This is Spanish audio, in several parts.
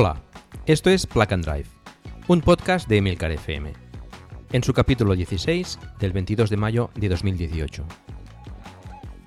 Hola, esto es Plug and Drive, un podcast de Emilcar FM, en su capítulo 16 del 22 de mayo de 2018.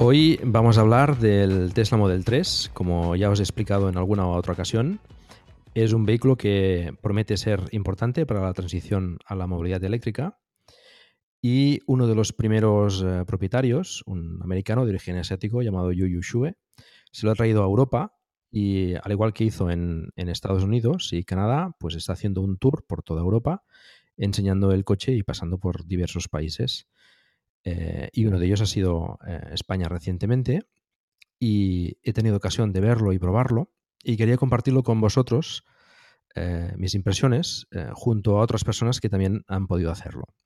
Hoy vamos a hablar del Tesla Model 3, como ya os he explicado en alguna otra ocasión. Es un vehículo que promete ser importante para la transición a la movilidad eléctrica y uno de los primeros eh, propietarios, un americano de origen asiático llamado Yu Yu Shue, se lo ha traído a Europa y al igual que hizo en, Estados Unidos y Canadá, pues está haciendo un tour por toda Europa enseñando el coche y pasando por diversos países. Eh, y uno de ellos ha sido eh, España recientemente y he tenido ocasión de verlo y probarlo y quería compartirlo con vosotros, mis impresiones, junto a otras personas que también han podido hacerlo.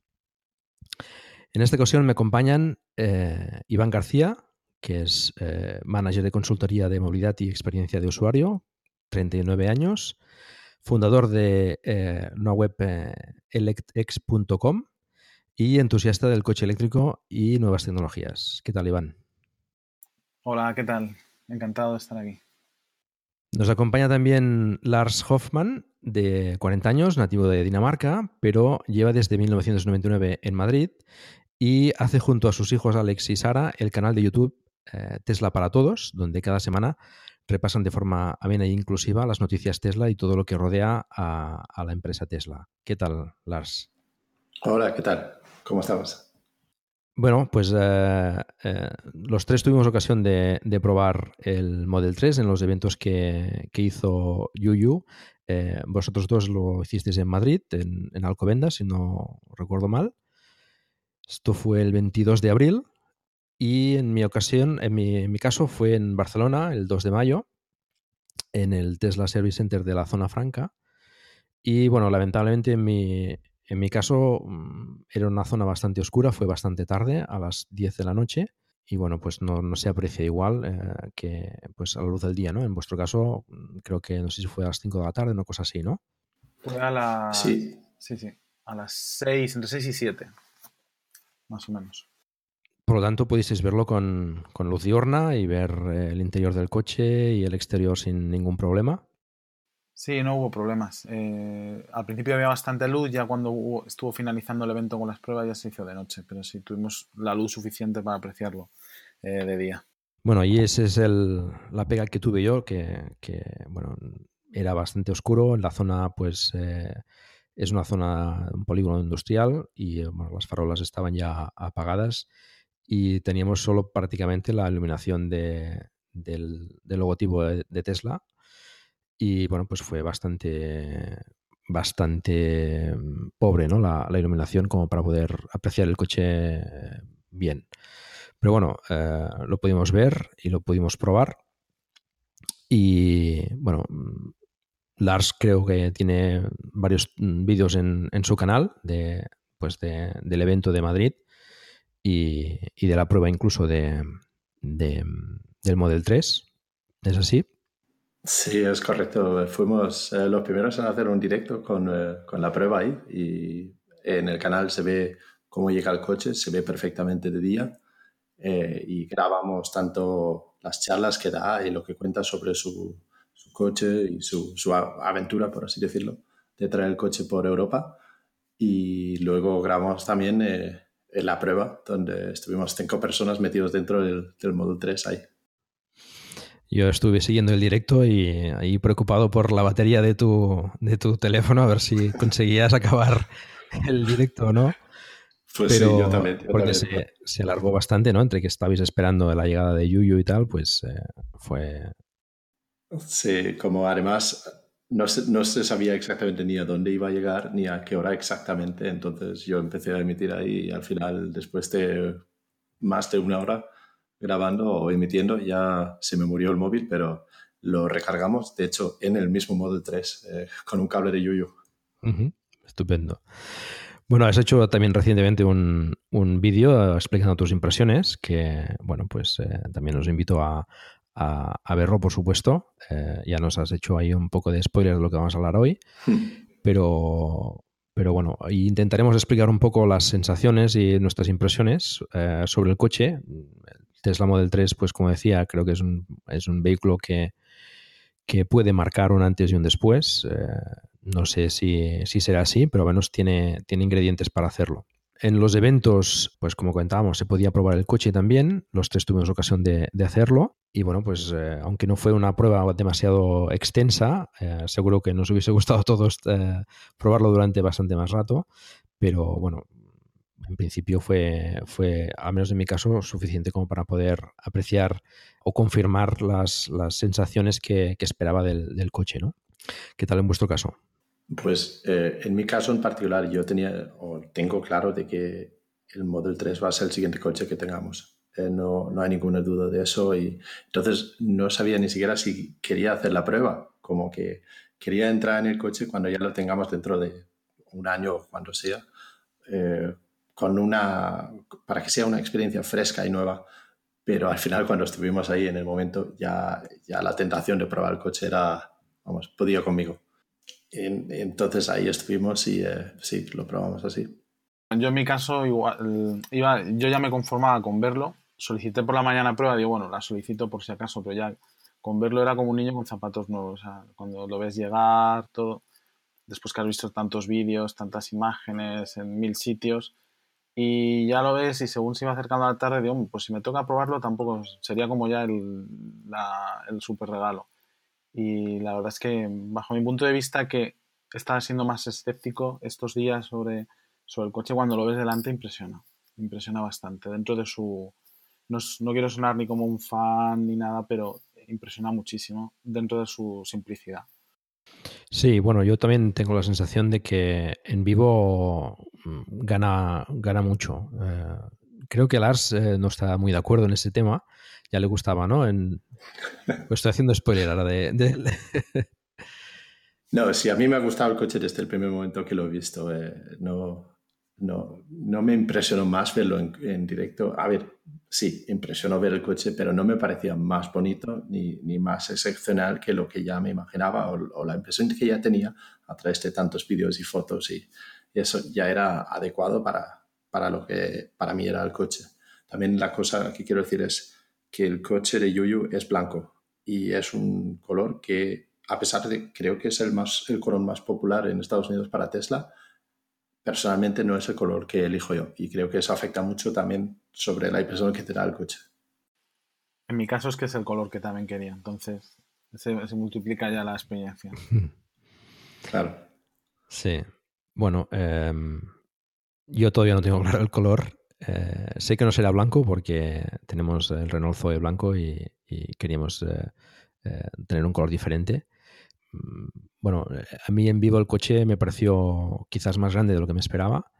En esta ocasión me acompañan eh, Iván García, que es eh, manager de consultoría de movilidad y experiencia de usuario, 39 años, fundador de eh, una web electex.com y entusiasta del coche eléctrico y nuevas tecnologías. ¿Qué tal, Iván? Hola, ¿qué tal? Encantado de estar aquí. Nos acompaña también Lars Hoffman, de 40 años, nativo de Dinamarca, pero lleva desde 1999 en Madrid y hace junto a sus hijos Alex y Sara el canal de YouTube eh, Tesla para Todos, donde cada semana repasan de forma amena e inclusiva las noticias Tesla y todo lo que rodea a, la empresa Tesla. ¿Qué tal, Lars? Hola, ¿qué tal? ¿Cómo estamos? Bueno, pues eh, eh, los tres tuvimos ocasión de, probar el Model 3 en los eventos que, hizo Yuyu. vosotros dos lo hicisteis en Madrid, en, en Alcobendas, si no recuerdo mal. Esto fue el 22 de abril y en mi ocasión, en mi, caso, fue en Barcelona el 2 de mayo, en el Tesla Service Center de la zona franca. Y bueno, lamentablemente en mi, en mi caso mm, era una zona bastante oscura, fue bastante tarde, a las 10 de la noche. Y bueno, pues no, se aprecia igual eh, que pues a la luz del día, ¿no? En vuestro caso, mm, creo que no sé si fue a las 5 de la tarde, una cosa así, ¿no? Fue a las... Sí. Sí, sí. A las 6, entre 6 y 7 más o menos. Por lo tanto, pudisteis verlo con, luz diurna y ver eh, el interior del coche y el exterior sin ningún problema. Sí, no hubo problemas. Eh, al principio había bastante luz, ya cuando estuvo finalizando el evento con las pruebas ya se hizo de noche, pero sí tuvimos la luz suficiente para apreciarlo eh, de día. Bueno, y esa es el, la pega que tuve yo, que, bueno, era bastante oscuro. La zona, pues, es una zona, un polígono industrial y eh, las farolas estaban ya apagadas y teníamos solo prácticamente la iluminación de, del, logotipo de, Tesla y bueno, pues fue bastante bastante pobre ¿no? la, iluminación como para poder apreciar el coche bien. Pero bueno, eh, lo pudimos ver y lo pudimos probar. Y bueno, Lars creo que tiene varios vídeos en, su canal de, pues del evento de Madrid y, de la prueba incluso de, del Model 3. ¿Es así? Sí, es correcto. Fuimos eh, los primeros en hacer un directo con, eh, con, la prueba ahí y en el canal se ve cómo llega el coche, se ve perfectamente de día eh, y grabamos tanto las charlas que da y lo que cuenta sobre su, su coche y su, su, aventura, por así decirlo, de traer el coche por Europa. Y luego grabamos también en la prueba, donde estuvimos cinco personas metidos dentro del, del Model 3 ahí. Yo estuve siguiendo el directo y ahí preocupado por la batería de tu, de tu teléfono, a ver si conseguías acabar el directo o no. Pues sí, yo también. porque Se, alargó bastante, ¿no? Entre que estabais esperando la llegada de Yuyu y tal, pues eh, fue... Sí, como además no se, no se sabía exactamente ni a dónde iba a llegar ni a qué hora exactamente, entonces yo empecé a emitir ahí y al final, después de más de una hora, grabando o emitiendo, ya se me murió el móvil, pero lo recargamos, de hecho, en el mismo Model 3, eh, con un cable de Yuyu. Estupendo. Bueno, has hecho también recientemente un, un vídeo explicando tus impresiones, que, bueno, pues eh, también os invito a, a, verlo, por supuesto. Eh, ya nos has hecho ahí un poco de spoiler de lo que vamos a hablar hoy, pero, pero bueno, intentaremos explicar un poco las sensaciones y nuestras impresiones sobre el coche. Tesla Model 3, pues como decía, creo que es un, es un vehículo que, que puede marcar un antes y un después. Eh, no sé si, si, será así, pero al menos tiene, tiene ingredientes para hacerlo. En los eventos, pues como comentábamos, se podía probar el coche también. Los tres tuvimos ocasión de, de hacerlo. Y bueno, pues eh, aunque no fue una prueba demasiado extensa, eh, seguro que nos hubiese gustado a todos probarlo durante bastante más rato. Pero bueno, en principio fue, fue, al menos en mi caso, suficiente como para poder apreciar o confirmar las, las sensaciones que, que esperaba del, del, coche, ¿no? ¿Qué tal en vuestro caso? Pues eh, en mi caso en particular yo tenía o tengo claro de que el Model 3 va a ser el siguiente coche que tengamos. Eh, no, no, hay ninguna duda de eso y entonces no sabía ni siquiera si quería hacer la prueba, como que quería entrar en el coche cuando ya lo tengamos dentro de un año o cuando sea. Eh, con una, para que sea una experiencia fresca y nueva. Pero al final, cuando estuvimos ahí en el momento, ya, ya la tentación de probar el coche era, vamos, podía conmigo. entonces ahí estuvimos y eh, sí, lo probamos así. Yo en mi caso, igual, iba, yo ya me conformaba con verlo. Solicité por la mañana prueba, digo, bueno, la solicito por si acaso, pero ya con verlo era como un niño con zapatos nuevos. O sea, cuando lo ves llegar, todo, después que has visto tantos vídeos, tantas imágenes en mil sitios, y ya lo ves y según se iba acercando a la tarde, digo, pues si me toca probarlo tampoco sería como ya el, el super regalo. Y la verdad es que bajo mi punto de vista que estaba siendo más escéptico estos días sobre, sobre el coche cuando lo ves delante impresiona, impresiona bastante. Dentro de su... No, no quiero sonar ni como un fan ni nada, pero impresiona muchísimo dentro de su simplicidad. Sí, bueno, yo también tengo la sensación de que en vivo mm, gana, gana mucho. Eh, creo que Lars eh, no está muy de acuerdo en ese tema. Ya le gustaba, ¿no? En... Pues estoy haciendo spoiler ahora de... de... no, sí, a mí me ha gustado el coche desde el primer momento que lo he visto. Eh, no, no, no me impresionó más verlo en, directo. A ver, sí, impresionó ver el coche, pero no me parecía más bonito ni, ni más excepcional que lo que ya me imaginaba o, la impresión que ya tenía a través de tantos vídeos y fotos y, eso ya era adecuado para, para lo que para mí era el coche. También la cosa que quiero decir es que el coche de Yuyu es blanco y es un color que, a pesar de creo que es el, más, el color más popular en Estados Unidos para Tesla, personalmente no es el color que elijo yo y creo que eso afecta mucho también sobre la impresión que te da el coche. En mi caso es que es el color que también quería, entonces se, multiplica ya la experiencia. Claro. Sí. Bueno, em, yo todavía no tengo claro el color. Eh, sé que no será blanco porque tenemos el Renault Zoe blanco y, queríamos eh, eh, tener un color diferente. Mm, bueno, a mí en vivo el coche me pareció quizás más grande de lo que me esperaba.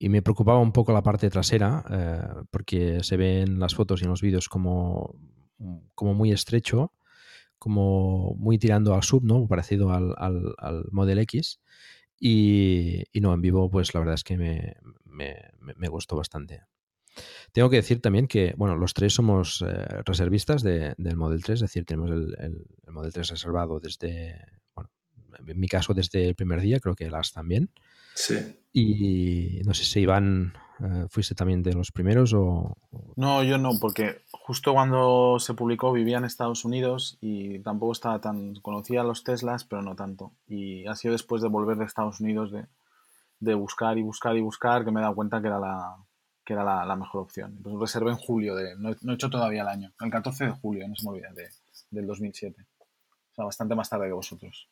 me preocupaba un poco la parte trasera, eh, porque se ve en las fotos y en los vídeos como, como muy estrecho, como muy tirando al sub, ¿no? Parecido al, al, Model X. Y, no, en vivo, pues la verdad es que me, me, gustó bastante. Tengo que decir también que, bueno, los tres somos eh, reservistas del Model 3, es decir, tenemos el, el, Model 3 reservado desde, bueno, en mi caso desde el primer día, creo que las también. Sí. Y no sé si Iván eh, fuiste también de los primeros o... No, yo no, porque justo cuando se publicó vivía en Estados Unidos y tampoco estaba tan... Conocía los Teslas, pero no tanto. Y ha sido después de volver de Estados Unidos de, de buscar y buscar y buscar que me he dado cuenta que era la, que era la, mejor opción. Pues reservé en julio, de, no, he hecho todavía el año, el 14 de julio, no se me olvide, de, del 2007. O sea, bastante más tarde que vosotros.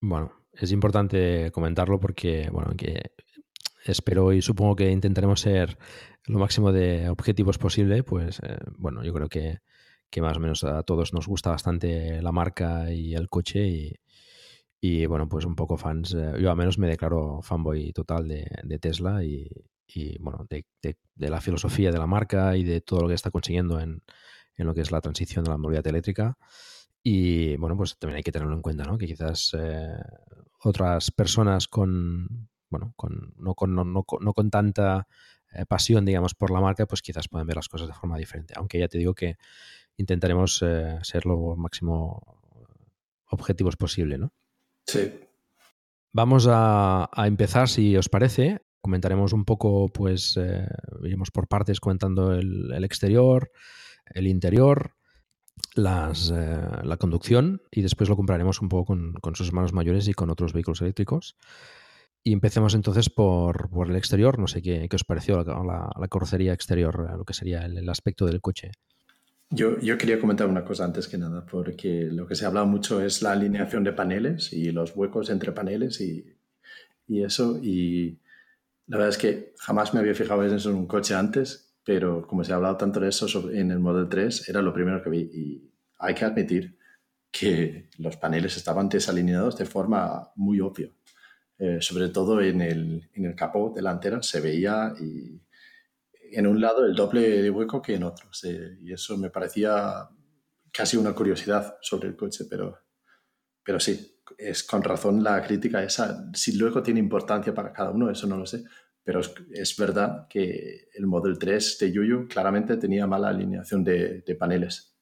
Bueno, es importante comentarlo porque, bueno, que espero y supongo que intentaremos ser lo máximo de objetivos posible, pues eh, bueno, yo creo que, más o menos a todos nos gusta bastante la marca y el coche y, bueno, pues un poco fans, eh, yo al menos me declaro fanboy total de, Tesla y, bueno, de, la filosofía de la marca y de todo lo que está consiguiendo en, en lo que es la transición de la movilidad eléctrica. Y bueno, pues también hay que tenerlo en cuenta, ¿no? Que quizás eh, otras personas con, bueno, con, no, con, no, no, con tanta eh, pasión, digamos, por la marca, pues quizás pueden ver las cosas de forma diferente. Aunque ya te digo que intentaremos eh, ser lo máximo objetivos posible, ¿no? Sí. Vamos a, empezar, si os parece. Comentaremos un poco, pues, iremos por partes comentando el, el exterior, el interior, las, eh, la conducción y después lo compraremos un poco con, sus hermanos mayores y con otros vehículos eléctricos. Y empecemos entonces por, por el exterior. No sé qué, qué os pareció la, la, carrocería exterior, lo que sería el, aspecto del coche. Yo, yo, quería comentar una cosa antes que nada, porque lo que se ha hablado mucho es la alineación de paneles y los huecos entre paneles y, y eso. Y la verdad es que jamás me había fijado en eso en un coche antes pero como se ha hablado tanto de eso en el Model 3, era lo primero que vi. Y hay que admitir que los paneles estaban desalineados de forma muy obvia. Eh, sobre todo en el, en el capó delantero se veía y en un lado el doble de hueco que en otro. y eso me parecía casi una curiosidad sobre el coche, pero, pero sí, es con razón la crítica esa. Si luego tiene importancia para cada uno, eso no lo sé, pero es, verdad que el Model 3 de Yuyu claramente tenía mala alineación de, paneles.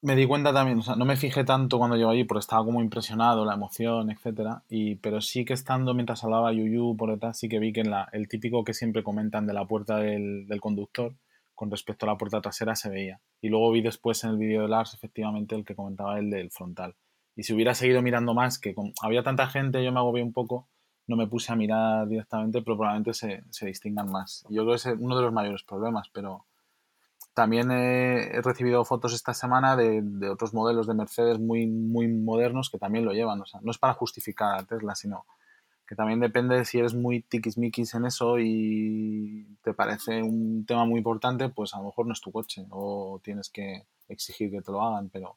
Me di cuenta también, o sea, no me fijé tanto cuando llego allí porque estaba como impresionado, la emoción, etcétera, y, pero sí que estando mientras hablaba Yuyu por detrás, sí que vi que en la, el típico que siempre comentan de la puerta del, conductor, con respecto a la puerta trasera se veía. Y luego vi después en el vídeo de Lars, efectivamente, el que comentaba el del frontal. Y si hubiera seguido mirando más, que había tanta gente, yo me agobié un poco, no me puse a mirar directamente, pero probablemente se, se distingan más. Yo creo que es uno de los mayores problemas, pero también he, recibido fotos esta semana de, de, otros modelos de Mercedes muy, muy modernos que también lo llevan. O sea, no es para justificar a Tesla, sino que también depende de si eres muy tiquismiquis en eso y te parece un tema muy importante, pues a lo mejor no es tu coche o tienes que exigir que te lo hagan, pero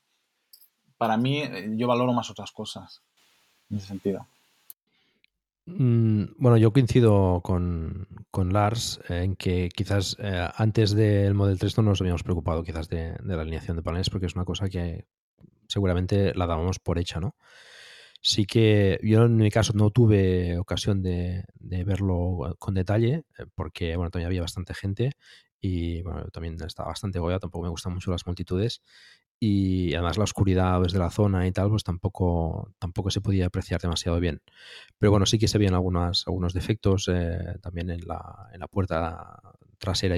para mí eh, yo valoro más otras cosas en ese sentido. Mm, bueno, yo coincido con, Lars en que quizás eh, antes del Model 3 no nos habíamos preocupado quizás de, la alineación de paneles porque es una cosa que seguramente la dábamos por hecha, ¿no? Sí que yo en mi caso no tuve ocasión de, verlo con detalle eh, porque, bueno, todavía había bastante gente y, bueno, también estaba bastante goya, tampoco me gustan mucho las multitudes y además la oscuridad desde la zona y tal, pues tampoco, tampoco se podía apreciar demasiado bien. Pero bueno, sí que se veían algunos, algunos defectos eh, también en la, en la puerta trasera.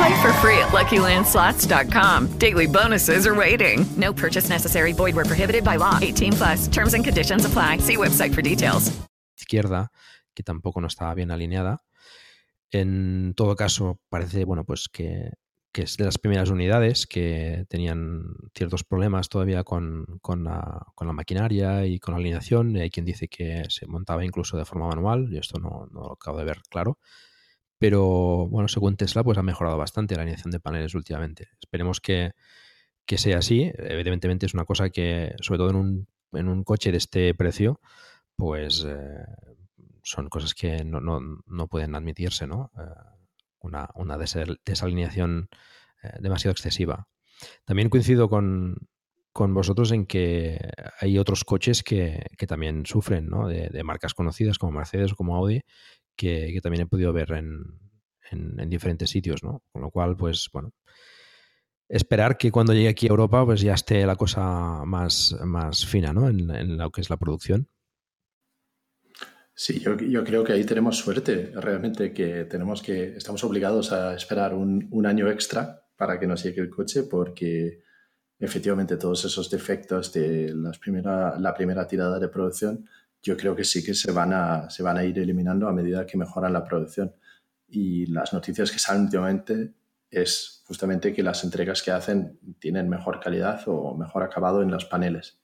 Play for free at LuckyLandSlots.com. Daily bonuses are waiting. No purchase necessary. Void where prohibited by law. 18 plus. Terms and conditions apply. See website for details. Izquierda, que tampoco no estaba bien alineada. En todo caso, parece bueno, pues que, que es de las primeras unidades que tenían ciertos problemas todavía con, con, la, maquinaria y con la alineación. Hay quien dice que se montaba incluso de forma manual. Yo esto no, no lo acabo de ver claro. Pero bueno, según Tesla, pues ha mejorado bastante la alineación de paneles últimamente. Esperemos que, que sea así. Evidentemente es una cosa que, sobre todo en un, en un coche de este precio, pues eh, son cosas que no, no, no pueden admitirse, ¿no? Eh, una, una desal- desalineación eh, demasiado excesiva. También coincido con, con vosotros en que hay otros coches que, que también sufren, ¿no? De marcas conocidas como Mercedes o como Audi, que, también he podido ver en, en- en diferentes sitios, ¿no? Con lo cual, pues, bueno, esperar que cuando llegue aquí a Europa, pues ya esté la cosa más, más fina, ¿no? En, lo que es la producción. Sí, yo, yo creo que ahí tenemos suerte, realmente, que tenemos que, estamos obligados a esperar un, un año extra para que nos llegue el coche, porque efectivamente todos esos defectos de las primera, la primera tirada de producción, yo creo que sí que se van, a, se van a ir eliminando a medida que mejoran la producción. Y las noticias que salen últimamente es justamente que las entregas que hacen tienen mejor calidad o mejor acabado en los paneles.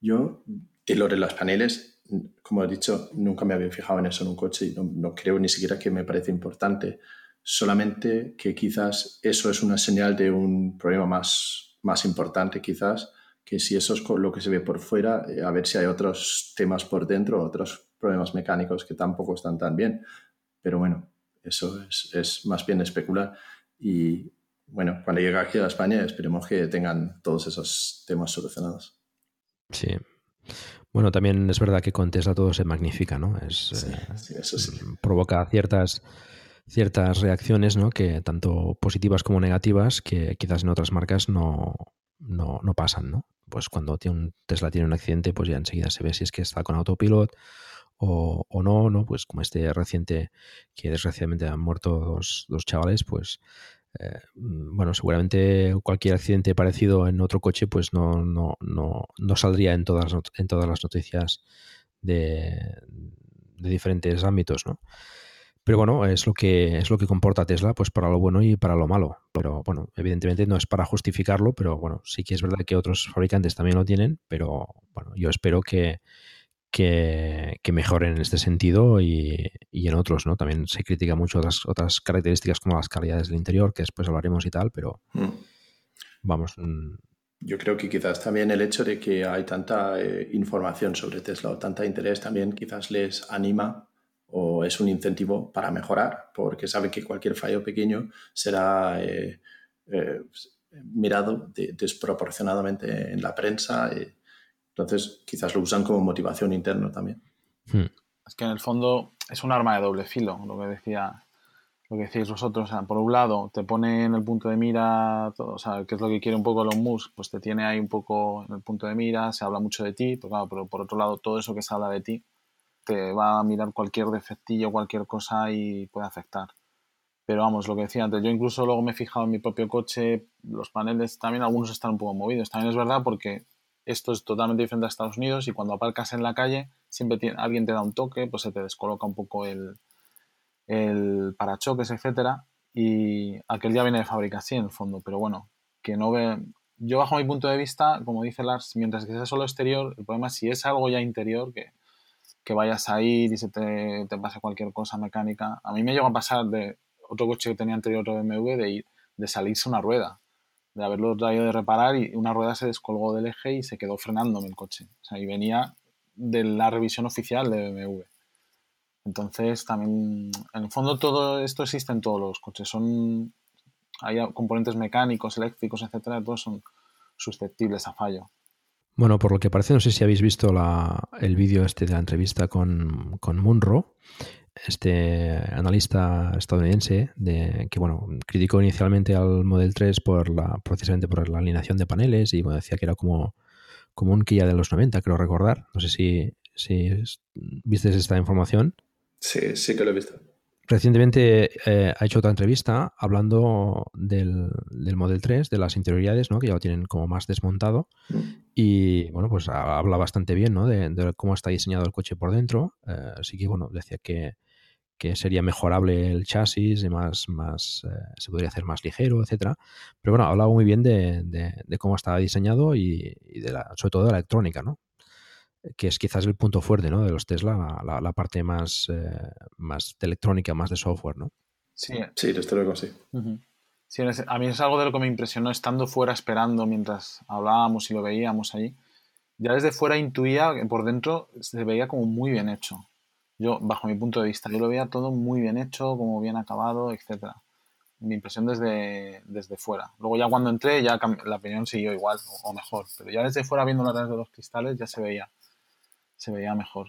Yo, de lo de los paneles, como he dicho, nunca me había fijado en eso en un coche y no, no creo ni siquiera que me parece importante. Solamente que quizás eso es una señal de un problema más, más importante, quizás, que si eso es lo que se ve por fuera, eh, a ver si hay otros temas por dentro, otros problemas mecánicos que tampoco están tan bien. Pero bueno, eso es, es más bien especular. Y bueno, cuando llegue aquí a España, esperemos que tengan todos esos temas solucionados. Sí. Bueno, también es verdad que con Tesla todo se magnifica, ¿no? Es, Sí, eh, sí, eso sí. provoca ciertas, ciertas reacciones, ¿no? Que tanto positivas como negativas, que quizás en otras marcas no, no, no pasan, ¿no? Pues cuando tiene un Tesla tiene un accidente, pues ya enseguida se ve si es que está con autopilot o, no, ¿no? Pues como este reciente que desgraciadamente han muerto dos, dos chavales, pues eh, bueno, seguramente cualquier accidente parecido en otro coche, pues no, no, no, no saldría en todas, en todas las noticias de, de diferentes ámbitos, ¿no? Pero bueno, es lo que es lo que comporta Tesla, pues para lo bueno y para lo malo. Pero bueno, evidentemente no es para justificarlo, pero bueno, sí que es verdad que otros fabricantes también lo tienen, pero bueno, yo espero que, que, que mejoren en este sentido y, y en otros, ¿no? También se critica mucho otras, otras características como las calidades del interior, que después hablaremos y tal, pero Mm. vamos, mm, Yo creo que quizás también el hecho de que hay tanta eh, información sobre Tesla o tanta interés también quizás les anima o es un incentivo para mejorar, porque saben que cualquier fallo pequeño será eh, eh, mirado de- desproporcionadamente en la prensa. eh, entonces quizás lo usan como motivación interna también. hmm, Es que en el fondo es un arma de doble filo, lo que decía, lo que decíais vosotros. O sea, por un lado, te pone en el punto de mira, todo, o sea, qué es lo que quiere un poco Elon Musk, pues te tiene ahí un poco en el punto de mira, se habla mucho de ti, pero claro, pero por otro lado, todo eso que se habla de ti te va a mirar cualquier defectillo, cualquier cosa y puede afectar. Pero vamos, lo que decía antes, yo incluso luego me he fijado en mi propio coche, los paneles también algunos están un poco movidos. También es verdad porque esto es totalmente diferente a Estados Unidos y cuando aparcas en la calle siempre alguien te da un toque, pues se te descoloca un poco el, el parachoques, etcétera. Y aquel ya viene de fábrica así en el fondo, pero bueno, que no ve. Yo bajo mi punto de vista, como dice Lars, mientras que sea solo exterior, el problema es si es algo ya interior, que que vayas a ir y se te, te pase cualquier cosa mecánica. A mí me llegó a pasar de otro coche que tenía anterior, otro BMW, de, ir, de salirse una rueda, de haberlo traído de reparar y una rueda se descolgó del eje y se quedó frenándome el coche. O sea, y venía de la revisión oficial de BMW. Entonces, también, en el fondo, todo esto existe en todos los coches. Son, hay componentes mecánicos, eléctricos, etcétera, todos son susceptibles a fallo. Bueno, por lo que parece, no sé si habéis visto la, el vídeo este de la entrevista con, con Munro, este analista estadounidense de, que bueno criticó inicialmente al Model 3 por la precisamente por la alineación de paneles y bueno, decía que era como, como un Kia de los 90, creo recordar. No sé si, si viste esta información. Sí, sí que lo he visto. Recientemente eh, ha hecho otra entrevista hablando del, del, Model 3, de las interioridades, ¿no? que ya lo tienen como más desmontado. Mm. Y bueno, pues habla bastante bien ¿no? de, de, cómo está diseñado el coche por dentro. Eh, así que bueno, decía que, que sería mejorable el chasis y más, más eh, se podría hacer más ligero, etcétera. Pero bueno, hablaba muy bien de, de, cómo estaba diseñado y, y, de la, sobre todo de la electrónica, ¿no? Que es quizás el punto fuerte, ¿no? De los Tesla, la, la, parte más, eh, más de electrónica, más de software, ¿no? Sí, sí desde luego sí. Uh -huh. sí. A mí es algo de lo que me impresionó estando fuera esperando mientras hablábamos y lo veíamos allí. Ya desde fuera intuía que por dentro se veía como muy bien hecho yo, bajo mi punto de vista, yo lo veía todo muy bien hecho, como bien acabado, etcétera. Mi impresión desde, desde fuera. Luego ya cuando entré, ya la opinión siguió igual o, mejor. Pero ya desde fuera, viendo a través de los cristales, ya se veía, se veía mejor.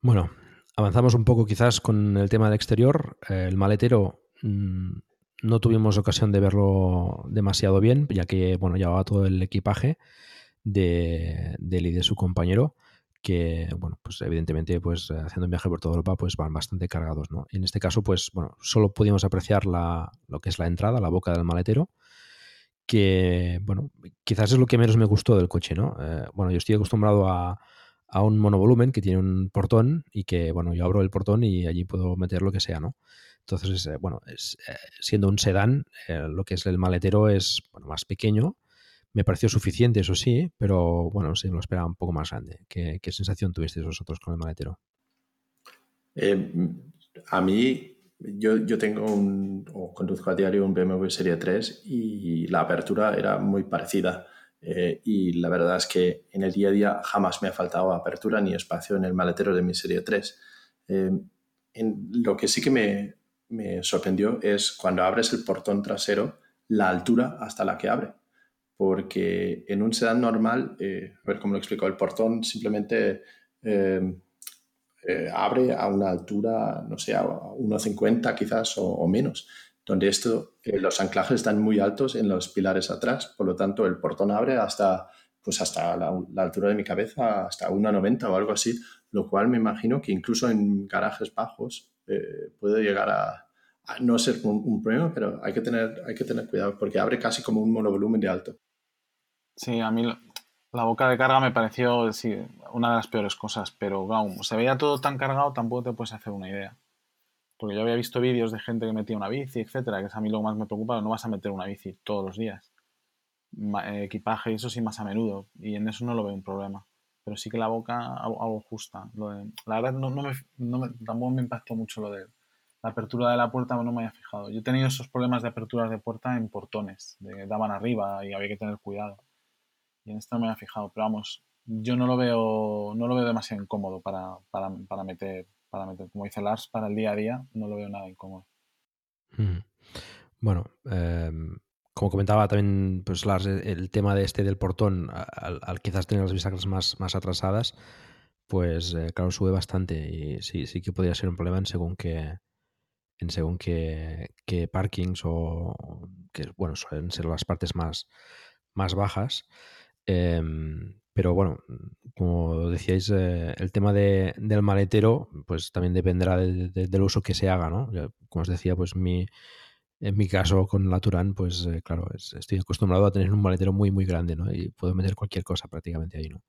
Bueno, avanzamos un poco quizás con el tema de exterior. El maletero mmm, no tuvimos ocasión de verlo demasiado bien, ya que bueno, llevaba todo el equipaje de, de él y de su compañero que, bueno, pues evidentemente, pues haciendo un viaje por toda Europa, pues van bastante cargados, ¿no? En este caso, pues, bueno, solo pudimos apreciar la, lo que es la entrada, la boca del maletero, que, bueno, quizás es lo que menos me gustó del coche, ¿no? Eh, bueno, yo estoy acostumbrado a, a, un monovolumen que tiene un portón y que, bueno, yo abro el portón y allí puedo meter lo que sea, ¿no? Entonces, eh, bueno, es, eh, siendo un sedán, eh, lo que es el maletero es bueno, más pequeño, me pareció suficiente, eso sí, pero bueno, sí, lo esperaba un poco más grande. ¿Qué, qué sensación tuvisteis vosotros con el maletero? A mí, yo, yo tengo un, conduzco a diario un BMW Serie 3 y la apertura era muy parecida. Eh, y la verdad es que en el día a día jamás me ha faltado apertura ni espacio en el maletero de mi Serie 3. Eh, en, lo que sí que me, me sorprendió es cuando abres el portón trasero, la altura hasta la que abre porque en un sedán normal, eh, a ver cómo lo explico, el portón simplemente eh, eh, abre a una altura, no sé, a 1,50 quizás o, o, menos, donde esto, los anclajes están muy altos en los pilares atrás, por lo tanto el portón abre hasta, pues hasta la, altura de mi cabeza, hasta 1,90 o algo así, lo cual me imagino que incluso en garajes bajos eh, puede llegar a, no ser un, un, problema, pero hay que, tener, hay que tener cuidado porque abre casi como un monovolumen de alto. Sí, a mí la boca de carga me pareció una de las peores cosas, pero como se veía todo tan cargado, tampoco te puedes hacer una idea. Porque yo había visto vídeos de gente que metía una bici, etcétera, que es a mí lo que más me preocupa, no vas a meter una bici todos los días. Equipaje y eso sí más a menudo, y en eso no lo veo un problema. Pero sí que la boca algo justa. De, la verdad no, no, me, tampoco me impactó mucho lo de la apertura de la puerta, no me había fijado. Yo he tenido esos problemas de aperturas de puerta en portones, de, daban arriba y había que tener cuidado. Y en esto no me había fijado, pero vamos, yo no lo veo, no lo veo demasiado incómodo para, para, para meter, para como dice Lars, para el día a día, no lo veo nada incómodo. Mm. Bueno, eh, como comentaba también pues Lars, el tema de este del portón, al, quizás tener las bisagras más, más atrasadas, pues eh, claro, sube bastante y sí, sí que podría ser un problema en según que en según que, que parkings o que bueno suelen ser las partes más, más bajas. Eh, pero bueno, como decíais, eh, el tema de, del maletero, pues también dependerá de, de, del uso que se haga, ¿no? Como os decía, pues mi, en mi caso con la Turán, pues eh, claro, es, estoy acostumbrado a tener un maletero muy, muy grande, ¿no? Y puedo meter cualquier cosa prácticamente ahí, ¿no?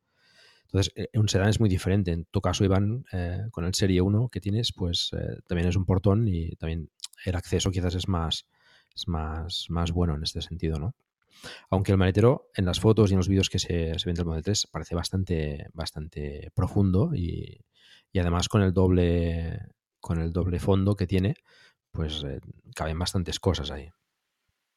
Entonces, eh, un sedán es muy diferente. En tu caso, Iván, eh, con el Serie 1 que tienes, pues también es un portón y también el acceso quizás es más, es más, más bueno en este sentido, ¿no? Aunque el maletero en las fotos y en los vídeos que se, se ven del Model 3 parece bastante, bastante profundo y, y además con el doble con el doble fondo que tiene, pues eh, caben bastantes cosas ahí.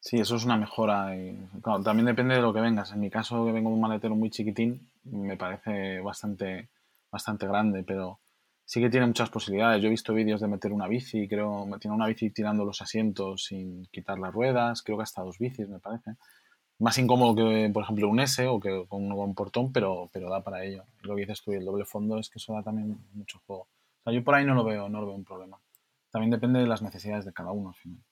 Sí, eso es una mejora. Y, claro, también depende de lo que vengas. En mi caso, que vengo un maletero muy chiquitín, me parece bastante, bastante grande, pero sí que tiene muchas posibilidades. Yo he visto vídeos de meter una bici, creo, tiene una bici tirando los asientos sin quitar las ruedas, creo que hasta dos bicis, me parece. Más incómodo que, por ejemplo, un S o que con un portón, pero, pero da para ello. Lo que dices tú, y el doble fondo es que eso da también mucho juego. O sea, yo por ahí no lo veo, no lo veo un problema. También depende de las necesidades de cada uno al final.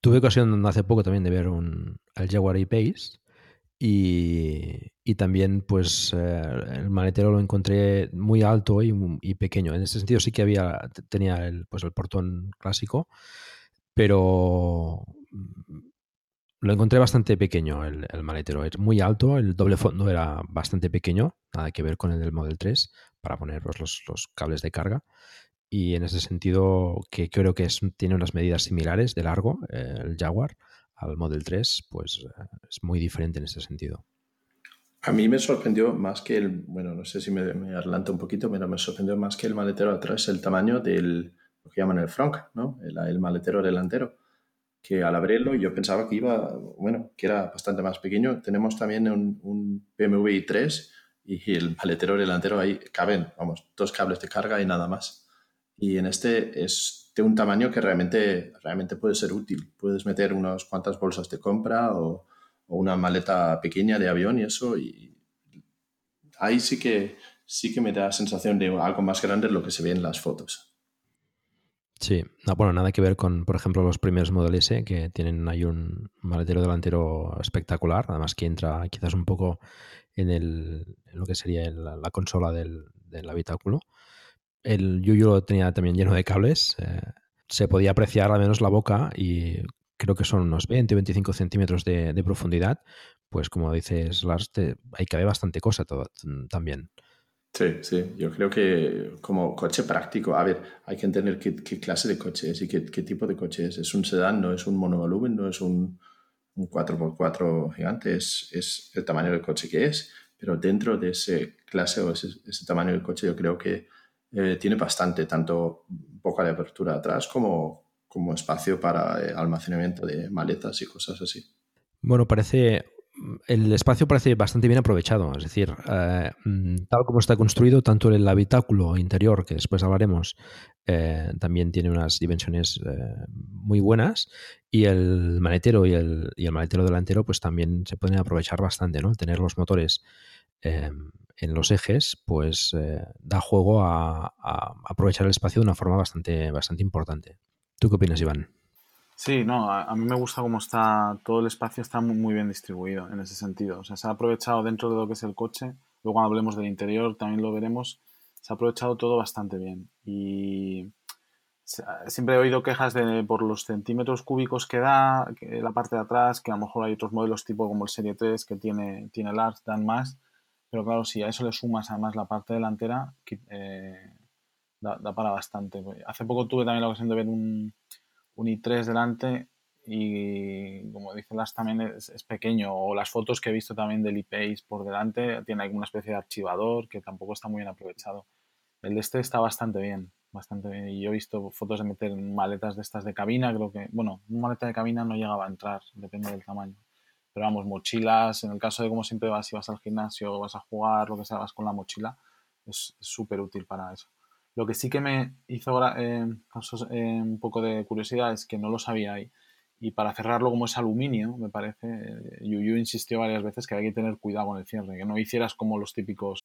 Tuve ocasión hace poco también de ver un, el Jaguar E-Pace y, y también pues eh, el maletero lo encontré muy alto y, y pequeño. En ese sentido sí que había tenía el, pues el portón clásico, pero lo encontré bastante pequeño el, el maletero. Es muy alto, el doble fondo era bastante pequeño, nada que ver con el del Model 3 para poner pues, los, los cables de carga y en ese sentido que creo que es, tiene unas medidas similares de largo eh, el Jaguar al Model 3 pues eh, es muy diferente en ese sentido A mí me sorprendió más que el, bueno, no sé si me, me adelanto un poquito, pero me sorprendió más que el maletero atrás el tamaño del, lo que llaman el front, ¿no? El, el maletero delantero. Que al abrirlo yo pensaba que iba, bueno, que era bastante más pequeño. Tenemos también un, un BMW i3 y el maletero delantero ahí caben, vamos, dos cables de carga y nada más. Y en este es de un tamaño que realmente, realmente puede ser útil. Puedes meter unas cuantas bolsas de compra o, una maleta pequeña de avión y eso. Y ahí sí que, sí que me da la sensación de algo más grande de lo que se ve en las fotos. Sí, no, bueno, nada que ver con, por ejemplo, los primeros Model S que tienen ahí un maletero delantero espectacular, además que entra quizás un poco en, el, en lo que sería la consola del, habitáculo. El Yuyu lo tenía también lleno de cables. Eh, se podía apreciar al menos la boca y creo que son unos 20 o 25 centímetros de, de, profundidad. Pues como dices, Lars, te, ahí cabe bastante cosa todo, también. Sí, sí, yo creo que como coche práctico, a ver, hay que entender qué, qué clase de coche es y qué, qué, tipo de coche es. Es un sedán, no es un monovolumen, no es un, un 4x4 gigante, es, es, el tamaño del coche que es, pero dentro de ese clase o ese, ese tamaño del coche yo creo que eh, tiene bastante, tanto boca de apertura atrás como, como espacio para eh, almacenamiento de maletas y cosas así. Bueno, parece el espacio parece bastante bien aprovechado. Es decir, eh, tal como está construido, tanto el habitáculo interior, que después hablaremos, eh, también tiene unas dimensiones eh, muy buenas, y el maletero y el, y maletero delantero, pues también se pueden aprovechar bastante, ¿no? Tener los motores en los ejes, pues da juego a, a, aprovechar el espacio de una forma bastante, bastante importante. ¿Tú qué opinas, Iván? Sí, no, a, mí me gusta cómo está, todo el espacio está muy, muy, bien distribuido en ese sentido. O sea, se ha aprovechado dentro de lo que es el coche, luego cuando hablemos del interior también lo veremos, se ha aprovechado todo bastante bien. Y siempre he oído quejas de, por los centímetros cúbicos que da, que la parte de atrás, que a lo mejor hay otros modelos tipo como el Serie 3 que tiene, tiene Lars, dan más, pero claro, si a eso le sumas además la parte delantera, eh, da, da para bastante. Hace poco tuve también la ocasión de ver un un i3 delante y como dice Las también es, es, pequeño o las fotos que he visto también del iPace por delante tiene alguna especie de archivador que tampoco está muy bien aprovechado. El de este está bastante bien, bastante bien y yo he visto fotos de meter maletas de estas de cabina, creo que, bueno, una maleta de cabina no llegaba a entrar, depende del tamaño. Pero vamos, mochilas, en el caso de como siempre vas, si vas al gimnasio, vas a jugar, lo que sea, vas con la mochila, es súper útil para eso. Lo que sí que me hizo eh, eh, un poco de curiosidad es que no lo sabía ahí. Y para cerrarlo, como es aluminio, me parece, eh, Yuyu insistió varias veces que hay que tener cuidado con el cierre, que no hicieras como los típicos.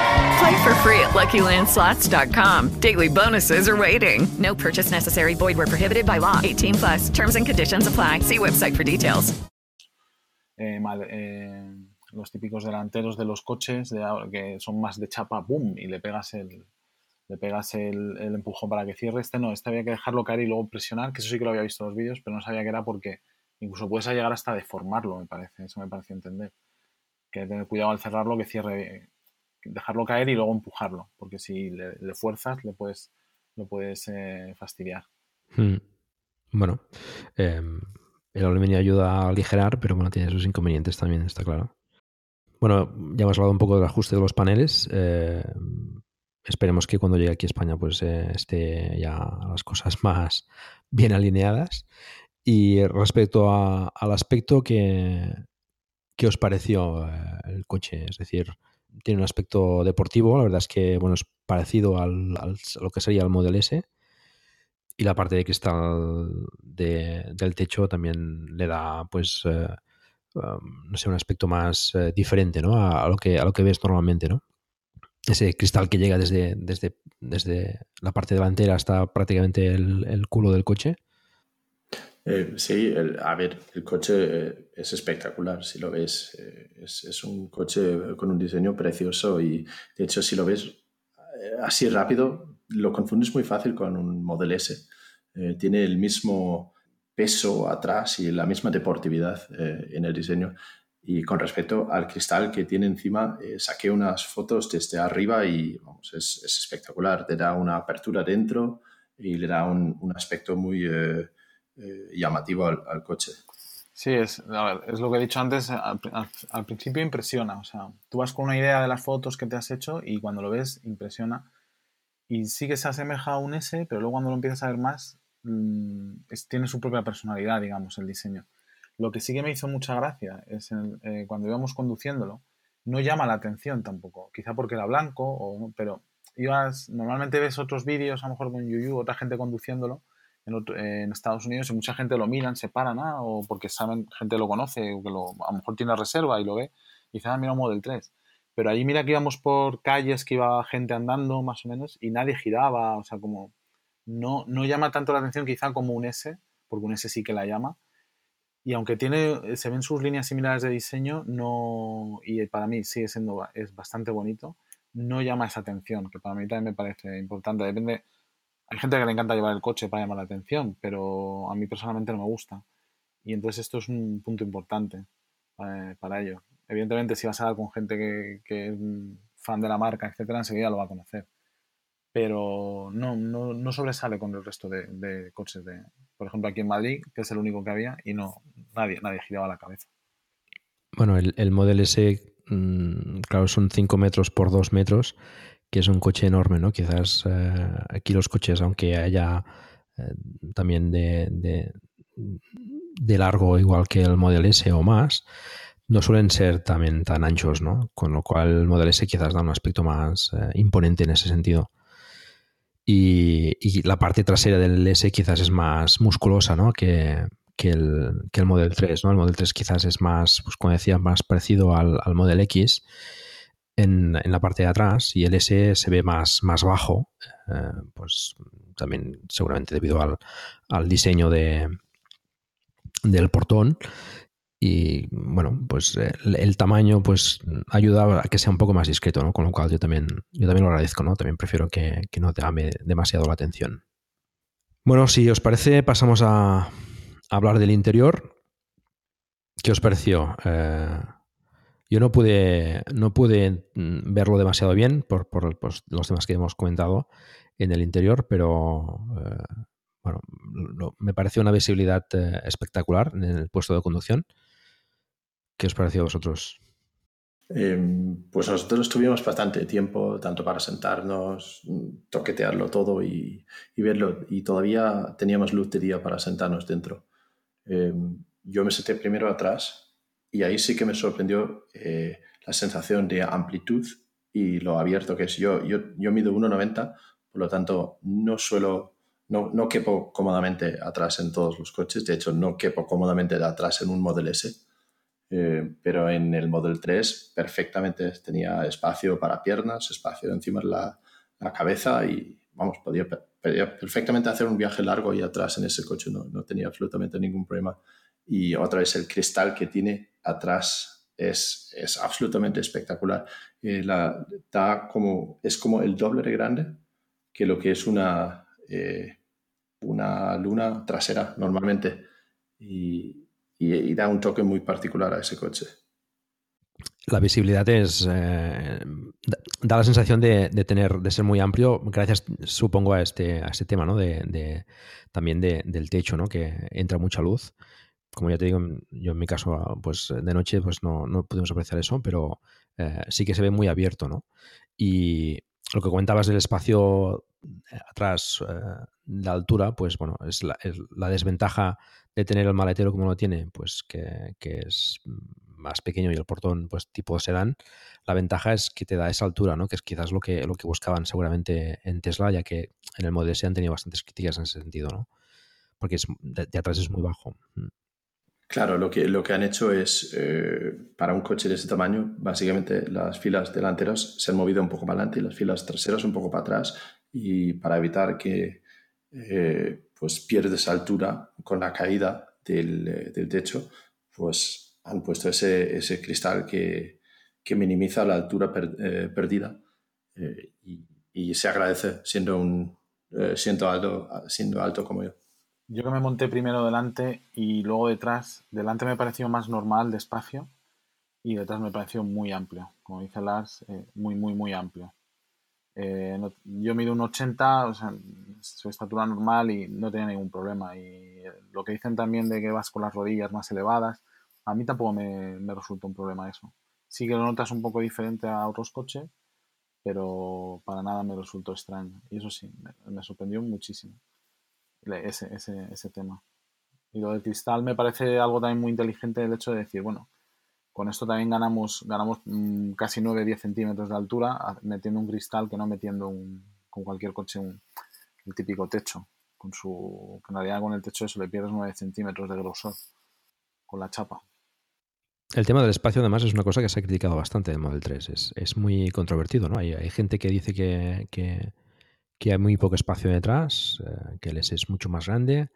Play for free at LuckyLandSlots.com. Daily bonuses are waiting. No purchase necessary. Void were prohibited by law. 18 plus. Terms and conditions apply. See website for details. Eh, mal- eh, los típicos delanteros de los coches de que son más de chapa, ¡boom! Y le pegas el le pegas el, el empujón para que cierre. Este no, este había que dejarlo caer y luego presionar, que eso sí que lo había visto en los vídeos, pero no sabía que era porque incluso puedes llegar hasta deformarlo, me parece. Eso me pareció entender. Que hay que tener cuidado al cerrarlo, que cierre, dejarlo caer y luego empujarlo, porque si le, fuerzas, le puedes, lo puedes eh, fastidiar. Hmm. Bueno, eh, el aluminio ayuda a aligerar, pero bueno, tiene sus inconvenientes también, está claro. Bueno, ya hemos hablado un poco del ajuste de los paneles. eh, esperemos que cuando llegue aquí a España pues eh, esté ya las cosas más bien alineadas. Y respecto al aspecto que, ¿qué os pareció eh, el coche? Es decir, tiene un aspecto deportivo, la verdad es que bueno, es parecido al, al- a lo que sería el Model S. Y la parte de cristal de- del techo también le da, pues, eh, no sé, un aspecto más eh, diferente, ¿no? A, lo que, a lo que ves normalmente, ¿no? Ese cristal que llega desde, desde, desde la parte delantera hasta prácticamente el culo del coche. Eh, sí, el- a ver, el coche eh, es espectacular, si lo ves. eh, es, es un coche con un diseño precioso y de hecho si lo ves eh, así rápido, lo confundes muy fácil con un Model S. Eh, tiene el mismo peso atrás y la misma deportividad eh, en el diseño. Y con respecto al cristal que tiene encima, saqué unas fotos desde arriba y vamos, es, es espectacular. Te da una apertura dentro y le da un, un aspecto muy... eh, llamativo al, coche. Sí, es, es lo que he dicho antes, al, principio impresiona, o sea, tú vas con una idea de las fotos que te has hecho y cuando lo ves impresiona y sí que se asemeja a un S, pero luego cuando lo empiezas a ver más, mm, tiene su propia personalidad, digamos, el diseño. Lo que sí que me hizo mucha gracia es eh, cuando íbamos conduciéndolo, no llama la atención tampoco, quizá porque era blanco, pero ibas, normalmente ves otros vídeos, a lo mejor con Yuyu, otra gente conduciéndolo, en, otro- en Estados Unidos y mucha gente lo miran, se paran, ah, o porque saben, gente lo conoce, o que lo, a lo mejor tiene reserva y lo ve, y ah, mira un Model 3. Pero ahí mira que íbamos por calles que iba gente andando, más o menos, y nadie giraba, o sea, como no, no llama tanto la atención quizá como un S, porque un S sí que la llama. Y aunque tiene, se ven sus líneas similares de diseño, no, y para mí sigue siendo, es bastante bonito, no llama esa atención, que para mí también me parece importante. Depende, hay gente que le encanta llevar el coche para llamar la atención, pero a mí personalmente no me gusta. Y entonces esto es un punto importante eh, para ello. Evidentemente, si vas a hablar con gente que, que es fan de la marca, etcétera, enseguida lo va a conocer. Pero no, no, no sobresale con el resto de, de coches de, por ejemplo, aquí en Madrid, que es el único que había, y no, nadie, nadie giraba la cabeza. Bueno, el, el Model S, mm, claro, son 5 metros por 2 metros, que es un coche enorme, ¿no? Quizás eh, aquí los coches, aunque haya eh, también de, de, largo igual que el Model S o más, no suelen ser también tan anchos, ¿no? Con lo cual el Model S quizás da un aspecto más eh, imponente en ese sentido. Y, y la parte trasera del S quizás es más musculosa, ¿no? Que, que el, que el Model 3, ¿no? El Model 3 quizás es más, pues como decía, más parecido al, al Model X en, la parte de atrás y el S se ve más, más bajo, eh, pues también seguramente debido al, al diseño de, del portón. Y bueno, pues el, tamaño pues ayuda a que sea un poco más discreto, ¿no? Con lo cual yo también, yo también lo agradezco, ¿no? También prefiero que, que no te llame demasiado la atención. Bueno, si os parece, pasamos a, a hablar del interior. ¿Qué os pareció? Eh, yo no pude, no pude mm, verlo demasiado bien por, por pues, los temas que hemos comentado en el interior, pero eh, bueno, me pareció una visibilidad eh, espectacular en el puesto de conducción. ¿Qué os pareció a vosotros? Em, pues nosotros tuvimos bastante tiempo, tanto para sentarnos, toquetearlo todo y, verlo, y todavía teníamos luz de día para sentarnos dentro. Em, yo me senté primero atrás y ahí sí que me sorprendió eh, la sensación de amplitud y lo abierto que es. Yo, yo, yo mido 1,90, por lo tanto no suelo, no, no quepo cómodamente atrás en todos los coches, de hecho no quepo cómodamente de atrás en un Model S eh, pero en el Model 3 perfectamente tenía espacio para piernas, espacio encima de la, la cabeza y, vamos, podía, perfectamente hacer un viaje largo y atrás en ese coche, no, no tenía absolutamente ningún problema. Y otra vez el cristal que tiene atrás es, es absolutamente espectacular. Eh, da como, es como el doble de grande que lo que es una, eh, una luna trasera normalmente. Y, y, da un toque muy particular a ese coche. La visibilidad es eh, da la sensación de, tener de ser muy amplio gracias supongo a este a este tema ¿no? de, también del techo ¿no? que entra mucha luz como ya te digo yo en mi caso pues de noche pues no, no pudimos apreciar eso pero eh, sí que se ve muy abierto ¿no? y lo que comentabas del espacio atrás eh, de altura pues bueno es la, es la desventaja de tener el maletero como lo tiene, pues que, es más pequeño y el portón pues tipo sedán, la ventaja es que te da esa altura, ¿no? Que es quizás lo que, lo que buscaban seguramente en Tesla, ya que en el Model S han tenido bastantes críticas en ese sentido, ¿no? Porque es, de, atrás es muy bajo. Claro, lo que, lo que han hecho es, eh, para un coche de ese tamaño, básicamente las filas delanteras se han movido un poco para adelante y las filas traseras un poco para atrás y para evitar que eh, pues pierdes altura con la caída del, eh, del techo, pues han puesto ese, ese cristal que, que, minimiza la altura eh, perdida y, y, se agradece siendo, un, siendo, alto, siendo alto como yo. Yo que me monté primero delante y luego detrás, delante me pareció más normal, despacio, y detrás me pareció muy amplio, como dice Lars, muy, muy, muy amplio. Eh, yo mido un 80, o sea, su estatura normal y no tenía ningún problema. Y lo que dicen también de que vas con las rodillas más elevadas, a mí tampoco me, me resulta un problema eso. Sí que lo notas un poco diferente a otros coches, pero para nada me resultó extraño. Y eso sí, me, sorprendió muchísimo ese, ese, ese tema. Y lo del cristal me parece algo también muy inteligente el hecho de decir, bueno, con esto también ganamos, ganamos mm, casi 9-10 centímetros de altura metiendo un cristal que no metiendo un, con cualquier coche un, el típico techo. Con su, en realidad con el techo eso le pierdes 9 centímetros de grosor con la chapa. El tema del espacio, además, es una cosa que se ha criticado bastante del Model 3. Es, es muy controvertido, ¿no? Hay, hay gente que dice que, que, que, hay muy poco espacio detrás, eh, que el S es mucho más grande.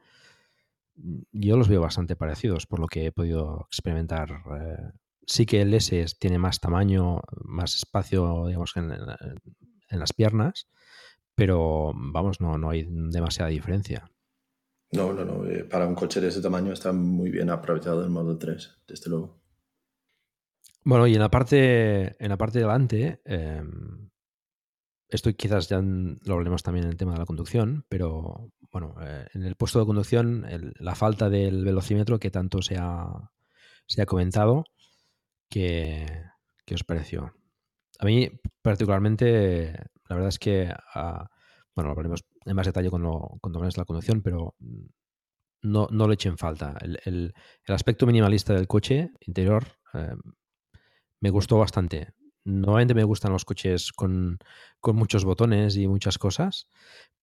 Yo los veo bastante parecidos, por lo que he podido experimentar eh, sí que el S tiene más tamaño, más espacio, digamos, en, en las piernas, pero vamos, no, no hay demasiada diferencia. No, no, no. Eh, para un coche de ese tamaño está muy bien aprovechado el modo 3, desde luego. Bueno, y en la parte, en la parte de delante, em, esto quizás ya lo hablemos también en el tema de la conducción, pero bueno, eh, en el puesto de conducción, la falta del velocímetro que tanto se ha, se ha comentado, ¿Qué, os pareció? A mí, particularmente, la verdad es que, ah, bueno, lo hablaremos en más detalle cuando, cuando hablemos la conducción, pero no, no le echen falta. El, aspecto minimalista del coche interior eh, me gustó bastante. Normalmente me gustan los coches con, con, muchos botones y muchas cosas,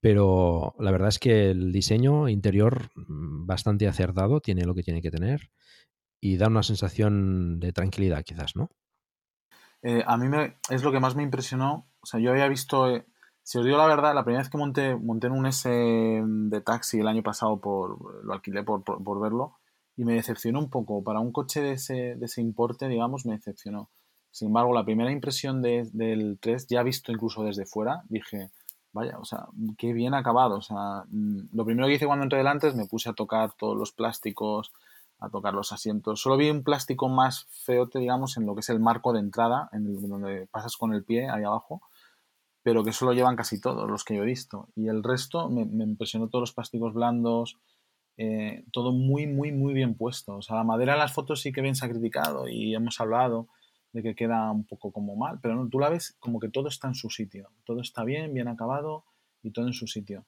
pero la verdad es que el diseño interior mm, bastante acertado, tiene lo que tiene que tener y da una sensación de tranquilidad, quizás, ¿no? Eh, a mí me, es lo que más me impresionó. O sea, yo había visto, eh, si os digo la verdad, la primera vez que monté, monté en un S de taxi el año pasado, por, lo alquilé por, por, verlo, y me decepcionó un poco. Para un coche de ese, de ese importe, digamos, me decepcionó. Sin embargo, la primera impresión de, del 3, ya visto incluso desde fuera, dije, vaya, o sea, qué bien acabado. O sea, mm, lo primero que hice cuando entré delante es me puse a tocar todos los plásticos, a tocar los asientos. Solo vi un plástico más feote, digamos, en lo que es el marco de entrada, en el, donde pasas con el pie ahí abajo, pero que eso lo llevan casi todos los que yo he visto. Y el resto me, impresionó todos los plásticos blandos, eh, todo muy, muy, muy bien puesto. O sea, la madera en las fotos sí que bien se ha criticado y hemos hablado de que queda un poco como mal, pero no, tú la ves como que todo está en su sitio, todo está bien, bien acabado y todo en su sitio.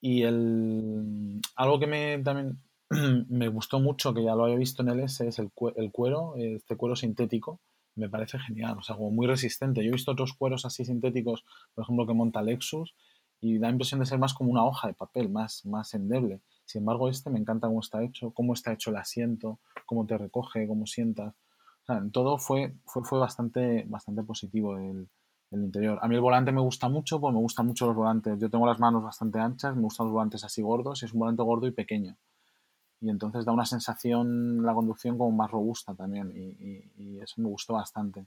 Y el, algo que me también me gustó mucho, que ya lo había visto en el S, es el, cuero, este cuero sintético, me parece genial, o sea, como muy resistente. Yo he visto otros cueros así sintéticos, por ejemplo, que monta Lexus, y da impresión de ser más como una hoja de papel, más, más endeble. Sin embargo, este me encanta cómo está hecho, cómo está hecho el asiento, cómo te recoge, cómo sientas. Todo fue, fue, fue bastante, bastante positivo el, el interior. A mí el volante me gusta mucho, pues me gustan mucho los volantes. Yo tengo las manos bastante anchas, me gustan los volantes así gordos, es un volante gordo y pequeño y entonces da una sensación la conducción como más robusta también y, eso me gustó bastante.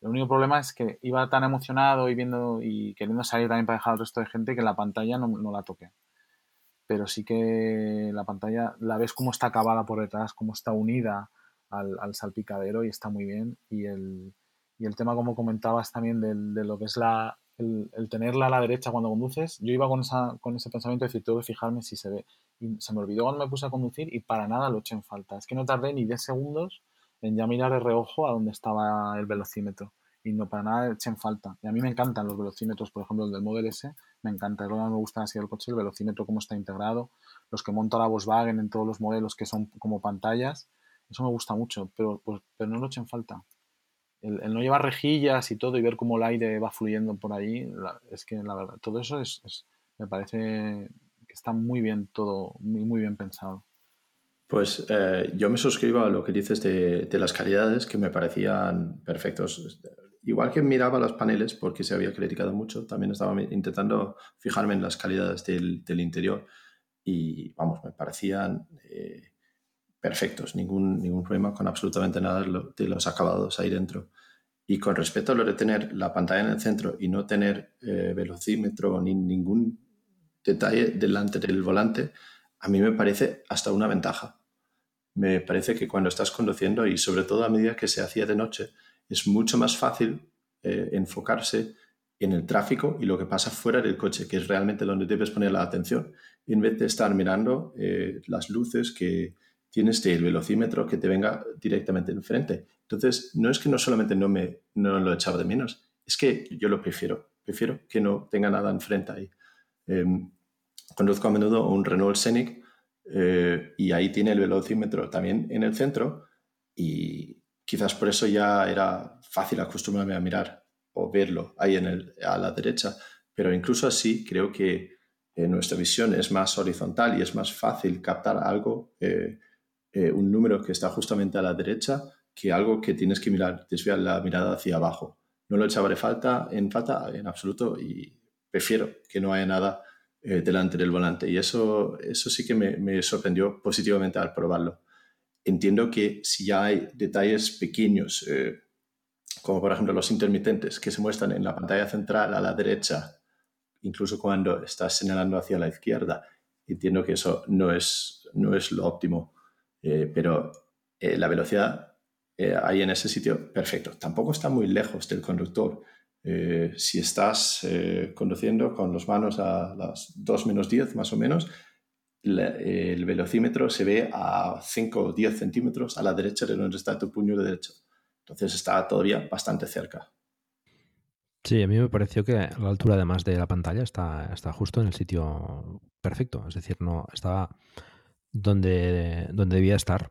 El único problema es que iba tan emocionado y viendo y queriendo salir también para dejar al resto de gente que la pantalla no, no la toqué. Pero sí que la pantalla la ves como está acabada por detrás, como está unida al, al salpicadero y está muy bien. Y el, y el tema, como comentabas también, de lo que es la, el, tenerla a la derecha cuando conduces, yo iba con, esa, con ese pensamiento de decir, tengo que fijarme si se ve. Y se me olvidó cuando me puse a conducir y para nada lo eché en falta. Es que no tardé ni 10 segundos en ya mirar de reojo a donde estaba el velocímetro. Y no para nada eché en falta. Y a mí me encantan los velocímetros, por ejemplo, el del Model S, me encanta. Es lo que me gusta así del coche, el velocímetro, cómo está integrado. Los que monta la Volkswagen en todos los modelos que son como pantallas, eso me gusta mucho, pero, pues, pero no lo eché en falta el, no llevar rejillas y todo y ver cómo el aire va fluyendo por ahí, es que la verdad, todo eso es, me parece que está muy bien todo, muy, muy bien pensado. Pues eh, yo me suscribo a lo que dices de, las calidades que me parecían perfectos. Igual que miraba los paneles, porque se había criticado mucho, también estaba intentando fijarme en las calidades del, interior y, vamos, me parecían eh, perfectos, ningún, ningún problema con absolutamente nada de los acabados ahí dentro. Y con respecto a lo de tener la pantalla en el centro y no tener eh, velocímetro ni ningún detalle delante del volante, a mí me parece hasta una ventaja. Me parece que cuando estás conduciendo y sobre todo a medida que se hacía de noche, es mucho más fácil eh, enfocarse en el tráfico y lo que pasa fuera del coche, que es realmente donde debes poner la atención, en vez de estar mirando eh, las luces que, tienes el velocímetro que te venga directamente enfrente. Entonces, no es que no solamente no, me, no lo echaba de menos, es que yo lo prefiero. Prefiero que no tenga nada enfrente ahí. Em, conduzco a menudo un Renault Scenic eh, y ahí tiene el velocímetro también en el centro y quizás por eso ya era fácil acostumbrarme a mirar o verlo ahí en el, a la derecha. Pero incluso así creo que eh, nuestra visión es más horizontal y es más fácil captar algo eh, un número que está justamente a la derecha que algo que tienes que mirar, desviar la mirada hacia abajo. No lo echaba de falta en falta en absoluto y prefiero que no haya nada eh, delante del volante. Y eso, eso sí que me, sorprendió positivamente al probarlo. Entiendo que si ya hay detalles pequeños, eh, como por ejemplo los intermitentes que se muestran en la pantalla central a la derecha, incluso cuando estás señalando hacia la izquierda, entiendo que eso no es, no es lo óptimo. Eh, pero eh, la velocidad eh, ahí en ese sitio, perfecto. Tampoco está muy lejos del conductor. si estás conduciendo con las manos a las 2 menos 10 más o menos, el velocímetro se ve a 5 o 10 centímetros a la derecha de donde está tu puño derecho. Entonces está todavía bastante cerca. Sí, a mí me pareció que la altura además de la pantalla está, está justo en el sitio perfecto. Es decir, no estaba donde, donde debía estar.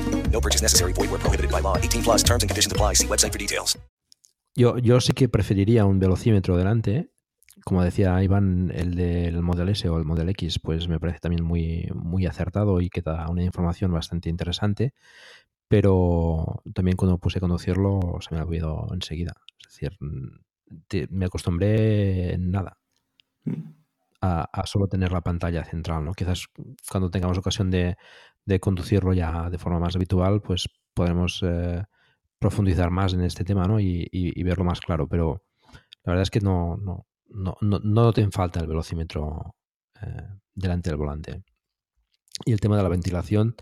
No purchase necessary. Void where prohibited by law. 18 plus terms and conditions apply. See website for details. Yo, yo sí que preferiría un velocímetro delante. Como decía Iván, el del Model S o el Model X, pues me parece también muy, muy acertado y que da una información bastante interesante. Pero también cuando puse a conducirlo se me ha olvidado enseguida. Es decir, te- me acostumbré en nada a, a solo tener la pantalla central, ¿no? Quizás cuando tengamos ocasión de, de conducirlo ya de forma más habitual, pues podremos eh, profundizar más en este tema, ¿no? Y, y- verlo más claro. Pero la verdad es que no, no, no, no, no te falta el velocímetro eh, delante del volante. Y el tema de la ventilación,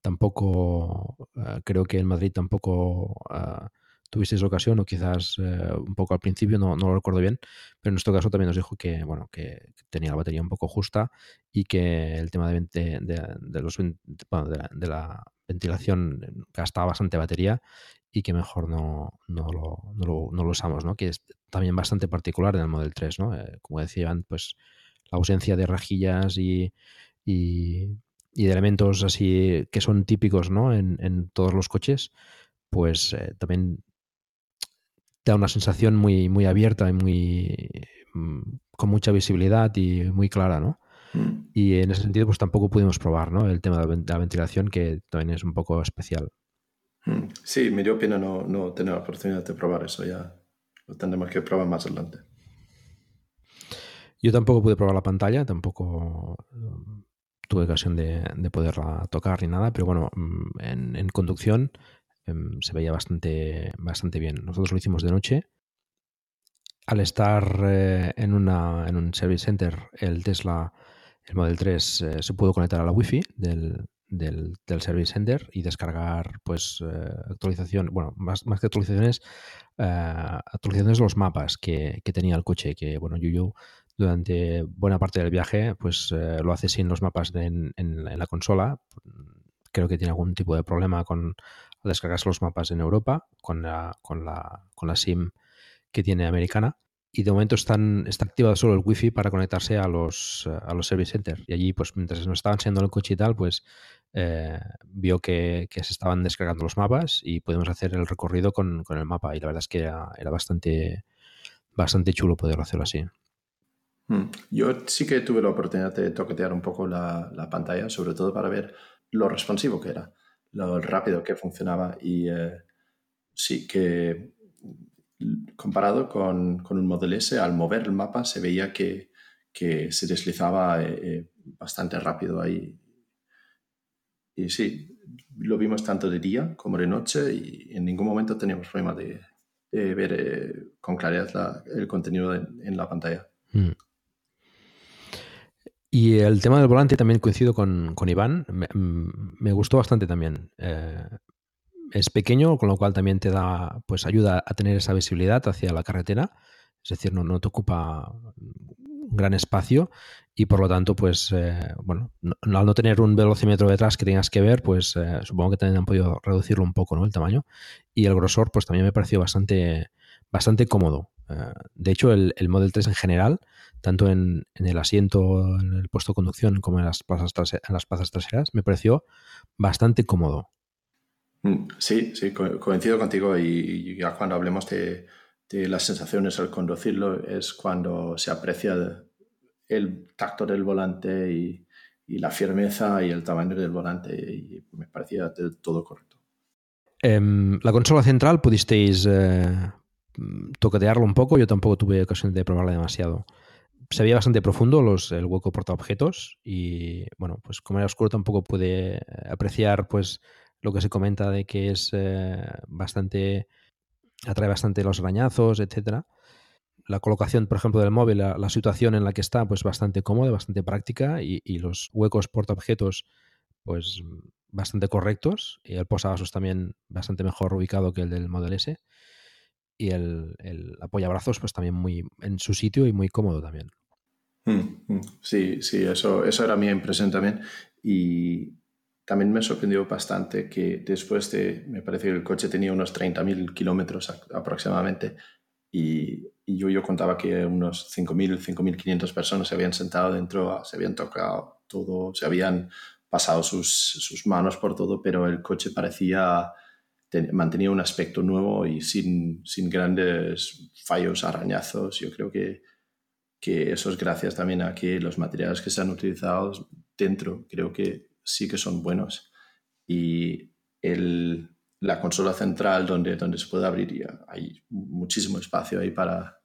tampoco eh, creo que en Madrid tampoco eh, tuvisteis ocasión, o quizás eh, un poco al principio, no, no lo recuerdo bien, pero en nuestro caso también nos dijo que, bueno, que tenía la batería un poco justa y que el tema de, vente- de, de los, de, la, ventilación gastaba bastante batería y que mejor no, no, lo, no, lo, usamos, ¿no? Que es también bastante particular en el Model 3, ¿no? Eh, como decían, pues la ausencia de rejillas y, y, y de elementos así que son típicos, ¿no? En, en todos los coches, pues eh, también da una sensación muy, muy abierta y muy mm, con mucha visibilidad y muy clara, ¿no? Mm. Y en ese sentido, pues tampoco pudimos probar, ¿no? El tema de la ventilación, que también es un poco especial. Mm. Sí, me dio pena no, no tener la oportunidad de probar eso. Ya lo tendremos que probar más adelante. Yo tampoco pude probar la pantalla, tampoco tuve ocasión de, de poderla tocar ni nada, pero bueno, en, en conducción em, se veía bastante, bastante bien. Nosotros lo hicimos de noche. Al estar eh, en, una, en un service center, el Tesla, el Model 3, eh, se pudo conectar a la Wi-Fi del, del, del service center y descargar pues eh, bueno, más, más que actualizaciones, eh, actualizaciones de los mapas que, que tenía el coche, que bueno, Yuyu durante buena parte del viaje pues lo hace sin los mapas de- en, en la consola. Creo que tiene algún tipo de problema con descargarse los mapas en Europa con la, con la, con la SIM que tiene americana. Y de momento están, está activado solo el wifi para conectarse a los, eh, a los service centers. Y allí, pues mientras nos estaban enseñando el coche y tal, pues eh, vio que, se estaban descargando los mapas y podemos hacer el recorrido con, con el mapa. Y la verdad es que era, bastante, bastante chulo poderlo hacerlo así. Mm. Yo sí que tuve la oportunidad de toquetear un poco la pantalla, sobre todo para ver lo responsivo que era, lo rápido que funcionaba y eh, sí que mm, comparado con, con un Model S, al mover el mapa se veía que, que se deslizaba eh, eh, bastante rápido ahí. Y sí, lo vimos tanto de día como de noche y en ningún momento teníamos problema de, ver con claridad la- el contenido en- en la pantalla. Mm. Y el tema del volante también coincido con, con Iván. Me, mm, me gustó bastante también. Eh, es pequeño, con lo cual también te da, pues ayuda a tener esa visibilidad hacia la carretera. Es decir, no, no te ocupa un gran espacio y por lo tanto, pues, eh, bueno, no- al no tener un velocímetro detrás que tengas que ver, pues eh, supongo que también han podido reducirlo un poco, ¿no? El tamaño. Y el grosor, pues también me pareció bastante, bastante cómodo. Eh, de hecho, el, el Model 3 en general, tanto en, en el asiento, en el puesto de conducción, como en las plazas, trase- en las plazas traseras, me pareció bastante cómodo. Mm, Sí, sí, co- coincido contigo y, ya cuando hablemos de, de las sensaciones al conducirlo es cuando se aprecia el tacto del volante y, y la firmeza y el tamaño del volante y me parecía del todo correcto. Em, la consola central pudisteis eh, toquetearlo un poco, yo tampoco tuve ocasión de probarla demasiado. Se veía bastante profundo los, el hueco portaobjetos y bueno, pues como era oscuro tampoco pude apreciar pues lo que se comenta de que es eh, bastante atrae bastante los arañazos, etcétera. La colocación, por ejemplo, del móvil, la, situación en la que está, pues bastante cómoda, bastante práctica y, los huecos portaobjetos, pues bastante correctos y el posavasos también bastante mejor ubicado que el del Model S y el, el apoyabrazos pues también muy en su sitio y muy cómodo también. Mm, mm. Sí, sí, eso, eso era mi impresión también y también me sorprendió bastante que después de, me parece que el coche tenía unos 30.000 kilómetros aproximadamente y, yo, yo contaba que unos 5.000, 5.500 personas se habían sentado dentro, se habían tocado todo, se habían pasado sus, sus manos por todo, pero el coche parecía, mantenía un aspecto nuevo y sin, sin grandes fallos, arañazos. Yo creo que, que eso es gracias también a que los materiales que se han utilizado dentro creo que sí que son buenos. Y el, la consola central donde, donde se puede abrir, hay muchísimo espacio ahí para,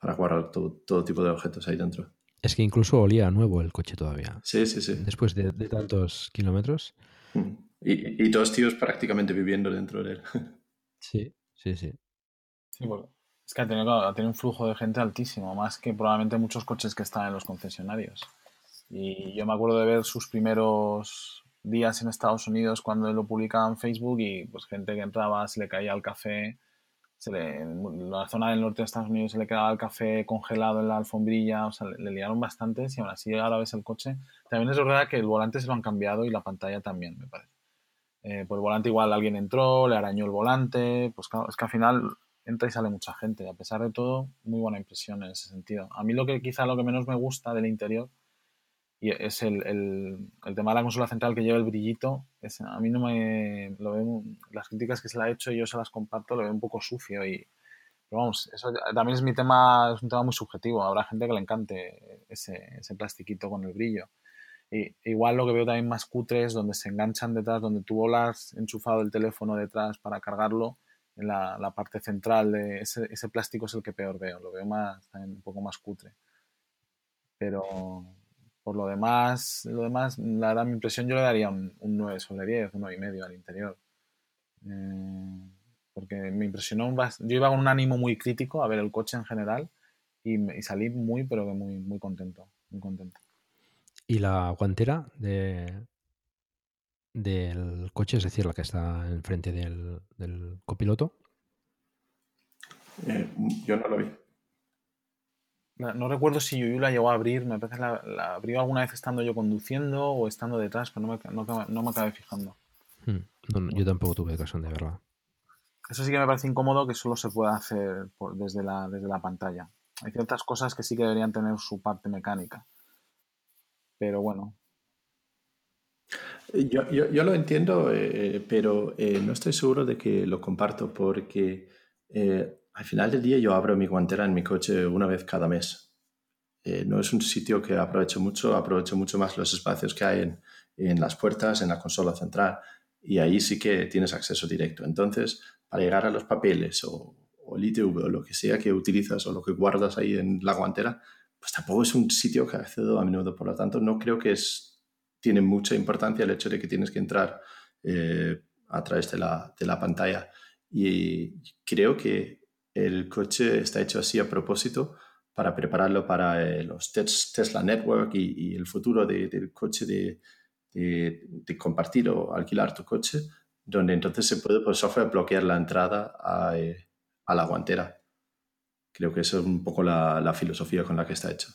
para guardar todo, todo tipo de objetos ahí dentro. Es que incluso olía nuevo el coche todavía. Sí, sí, sí. Después de, tantos kilómetros. Mm. Y, y, dos tíos prácticamente viviendo dentro de él. Sí, sí, sí. Sí, es que ha tenido, un flujo de gente altísimo, más que probablemente muchos coches que están en los concesionarios. Y yo me acuerdo de ver sus primeros días en Estados Unidos cuando lo publicaba en Facebook y pues gente que entraba, se le caía el café en la zona del norte de Estados Unidos se le quedaba el café congelado en la alfombrilla, o sea, le, liaron bastante y aún así ahora ves el coche. También es verdad que el volante se lo han cambiado y la pantalla también, me parece. Eh, por el volante igual alguien entró, le arañó el volante, pues claro, es que al final entra y sale mucha gente. A pesar de todo, muy buena impresión en ese sentido. A mí lo que quizá lo que menos me gusta del interior y es el, el, el, tema de la consola central que lleva el brillito. Es, a mí no me lo veo, las críticas que se le ha hecho yo se las comparto, lo veo un poco sucio y pero vamos, eso también es mi tema, es un tema muy subjetivo. Habrá gente que le encante ese, ese plastiquito con el brillo. Y, igual lo que veo también más cutre es donde se enganchan detrás, donde tú volas enchufado el teléfono detrás para cargarlo, en la, la parte central de ese, ese, plástico es el que peor veo. Lo veo más, un poco más cutre. Pero, por lo demás, lo demás, la verdad, mi impresión yo le daría un, 9 sobre 10, un 9,5 al interior. Eh, porque me impresionó, yo iba con un ánimo muy crítico a ver el coche en general y, salí muy, pero que muy, muy contento, muy contento. ¿Y la guantera de, del coche, es decir, la que está enfrente del, del copiloto? Eh, yo no lo vi. No recuerdo si Yuyu la llegó a abrir, me parece que la, abrió alguna vez estando yo conduciendo o estando detrás, pero no me, no, me acabé fijando. Hmm, yo tampoco tuve ocasión de verla. Eso sí que me parece incómodo que solo se pueda hacer desde, la, desde la pantalla. Hay ciertas cosas que sí que deberían tener su parte mecánica. Pero bueno. Yo, yo, lo entiendo, eh, pero eh, no estoy seguro de que lo comparto porque eh, al final del día yo abro mi guantera en mi coche una vez cada mes. Eh, no es un sitio que aprovecho mucho, aprovecho mucho más los espacios que hay en, en, las puertas, en la consola central, y ahí sí que tienes acceso directo. Entonces, para llegar a los papeles o, o el ITV o lo que sea que utilizas o lo que guardas ahí en la guantera, pues tampoco es un sitio que accedo a menudo. Por lo tanto, no creo que es, tiene mucha importancia el hecho de que tienes que entrar eh, a través de la, de la pantalla. Y creo que el coche está hecho así a propósito para prepararlo para eh, los Tesla Network y, el futuro del coche de, compartir o alquilar tu coche, donde entonces se puede por software bloquear la entrada a, eh, la guantera. Creo que esa es un poco la, filosofía con la que está hecho.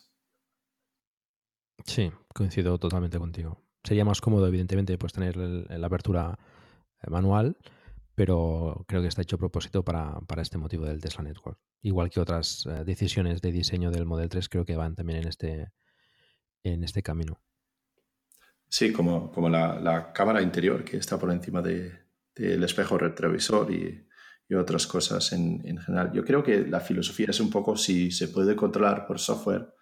Sí, coincido totalmente contigo. Sería más cómodo, evidentemente, pues tener la apertura eh, manual, pero creo que está hecho a propósito para, este motivo del Tesla Network. Igual que otras eh, decisiones de diseño del Model 3 creo que van también en este, en este camino. Sí, como, como la, cámara interior que está por encima del espejo retrovisor y, otras cosas en, general. Yo creo que la filosofía es un poco si se puede controlar por software,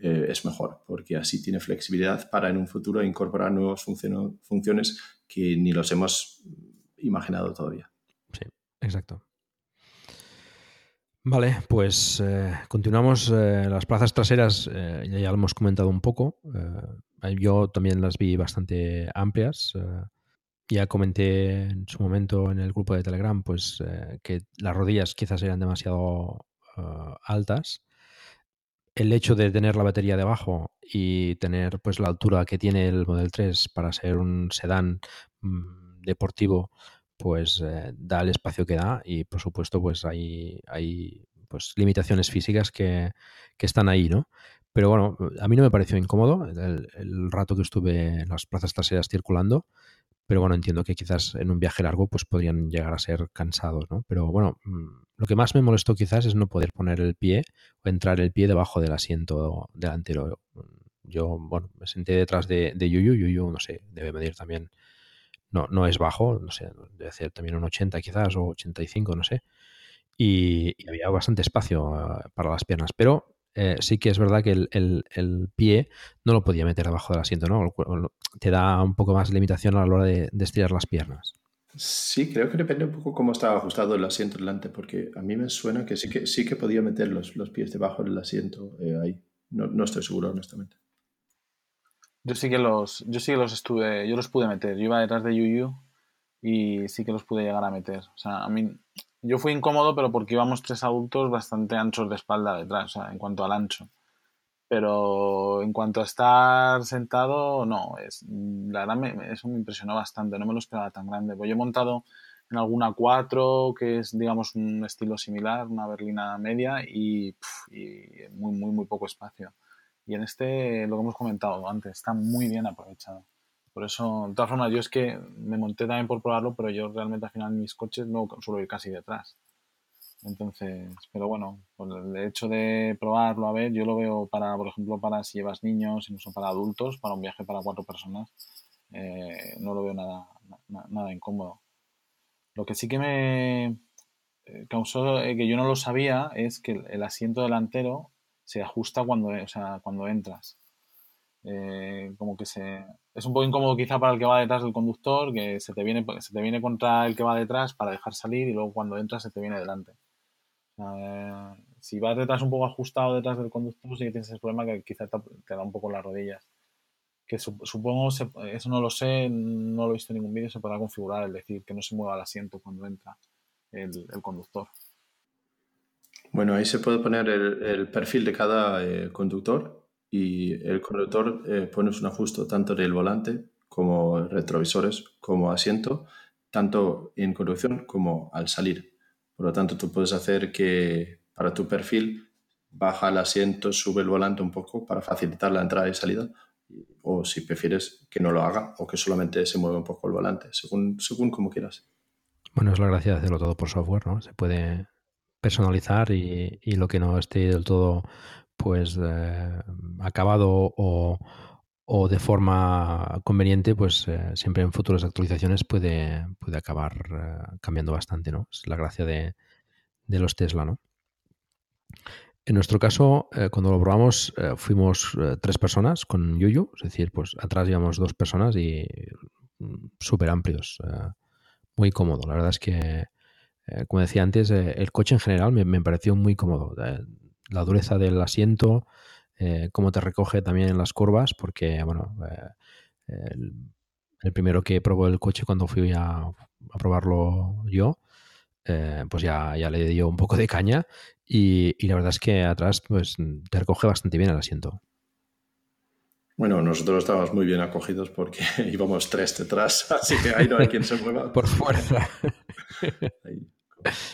eh, es mejor, porque así tiene flexibilidad para en un futuro incorporar nuevas funciones que ni los hemos imaginado todavía. Sí, exacto. Vale, pues eh, continuamos. Eh, las plazas traseras ya, lo hemos comentado un poco. yo también las vi bastante amplias. ya comenté en su momento en el grupo de Telegram, pues que las rodillas quizás eran demasiado altas. El hecho de tener la batería debajo y tener pues la altura que tiene el Model 3 para ser un sedán mm, deportivo, pues eh, da el espacio que da y por supuesto pues hay, hay pues limitaciones físicas que, que están ahí, ¿no? Pero bueno, a mí no me pareció incómodo el, el rato que estuve en las plazas traseras circulando. Pero bueno, entiendo que quizás en un viaje largo pues podrían llegar a ser cansados, ¿no? Pero bueno, mm, lo que más me molestó quizás es no poder poner el pie o entrar el pie debajo del asiento delantero. Yo, bueno, me senté detrás de, de Yuyu. Yuyu, no sé, debe medir también, no, no es bajo, no sé, debe ser también un 80 quizás o 85, no sé. Y, y había bastante espacio uh, para las piernas. Pero eh, sí que es verdad que el, el, el, pie no lo podía meter debajo del asiento, ¿no? Te da un poco más de limitación a la hora de, de, estirar las piernas. Sí, creo que depende un poco cómo estaba ajustado el asiento delante, porque a mí me suena que sí que, sí que podía meter los, los pies debajo del asiento eh, ahí. No, no, estoy seguro, honestamente. Yo sí que los, yo sí que los estuve, yo los pude meter. Yo iba detrás de Yuyu y sí que los pude llegar a meter. O sea, a mí yo fui incómodo, pero porque íbamos tres adultos bastante anchos de espalda detrás, o sea, en cuanto al ancho. Pero en cuanto a estar sentado, no. Es, la verdad, me, eso me impresionó bastante. No me lo esperaba tan grande. Pues yo he montado en alguna 4, que es, digamos, un estilo similar, una berlina media, y, y muy, muy, muy poco espacio. Y en este, lo que hemos comentado antes, está muy bien aprovechado. Por eso, de todas formas, yo es que me monté también por probarlo, pero yo realmente al final mis coches no suelo ir casi detrás. Entonces, pero bueno, el hecho de probarlo, a ver, yo lo veo para, por ejemplo, para si llevas niños, incluso para adultos, para un viaje para cuatro personas, eh, no lo veo nada, nada, nada, incómodo. Lo que sí que me eh, causó eh, que yo no lo sabía es que el, el asiento delantero se ajusta cuando, o sea, cuando entras. Eh, como que se es un poco incómodo quizá para el que va detrás del conductor que se te viene se te viene contra el que va detrás para dejar salir y luego cuando entras se te viene delante. Eh, si vas detrás un poco ajustado detrás del conductor sí que tienes ese problema que quizá te, da un poco las rodillas. Que su, supongo eso no lo sé no lo he visto en ningún vídeo se podrá configurar es decir que no se mueva el asiento cuando entra el, conductor. Bueno ahí se puede poner el, el perfil de cada eh, conductor y el conductor eh, pones un ajuste tanto del volante como retrovisores como asiento, tanto en conducción como al salir. Por lo tanto, tú puedes hacer que para tu perfil baja el asiento, sube el volante un poco para facilitar la entrada y salida, o si prefieres que no lo haga o que solamente se mueva un poco el volante, según, según como quieras. Bueno, es la gracia de hacerlo todo por software, ¿no? Se puede personalizar y, y lo que no esté del todo pues eh, acabado o, o, de forma conveniente, pues eh, siempre en futuras actualizaciones puede, puede acabar eh, cambiando bastante, ¿no? Es la gracia de, de, los Tesla, ¿no? En nuestro caso, cuando lo probamos, fuimos tres personas con Yuyu, es decir, pues atrás íbamos dos personas y mm, súper amplios, muy cómodo. La verdad es que, como decía antes, el coche en general me, me pareció muy cómodo la dureza del asiento, eh, cómo te recoge también en las curvas, porque, bueno, eh, el, el, primero que probó el coche cuando fui a, a probarlo yo, eh, pues ya, ya le dio un poco de caña y, y, la verdad es que atrás pues te recoge bastante bien el asiento. Bueno, nosotros estábamos muy bien acogidos porque íbamos tres detrás, así que ahí no hay quien se mueva. Por fuerza.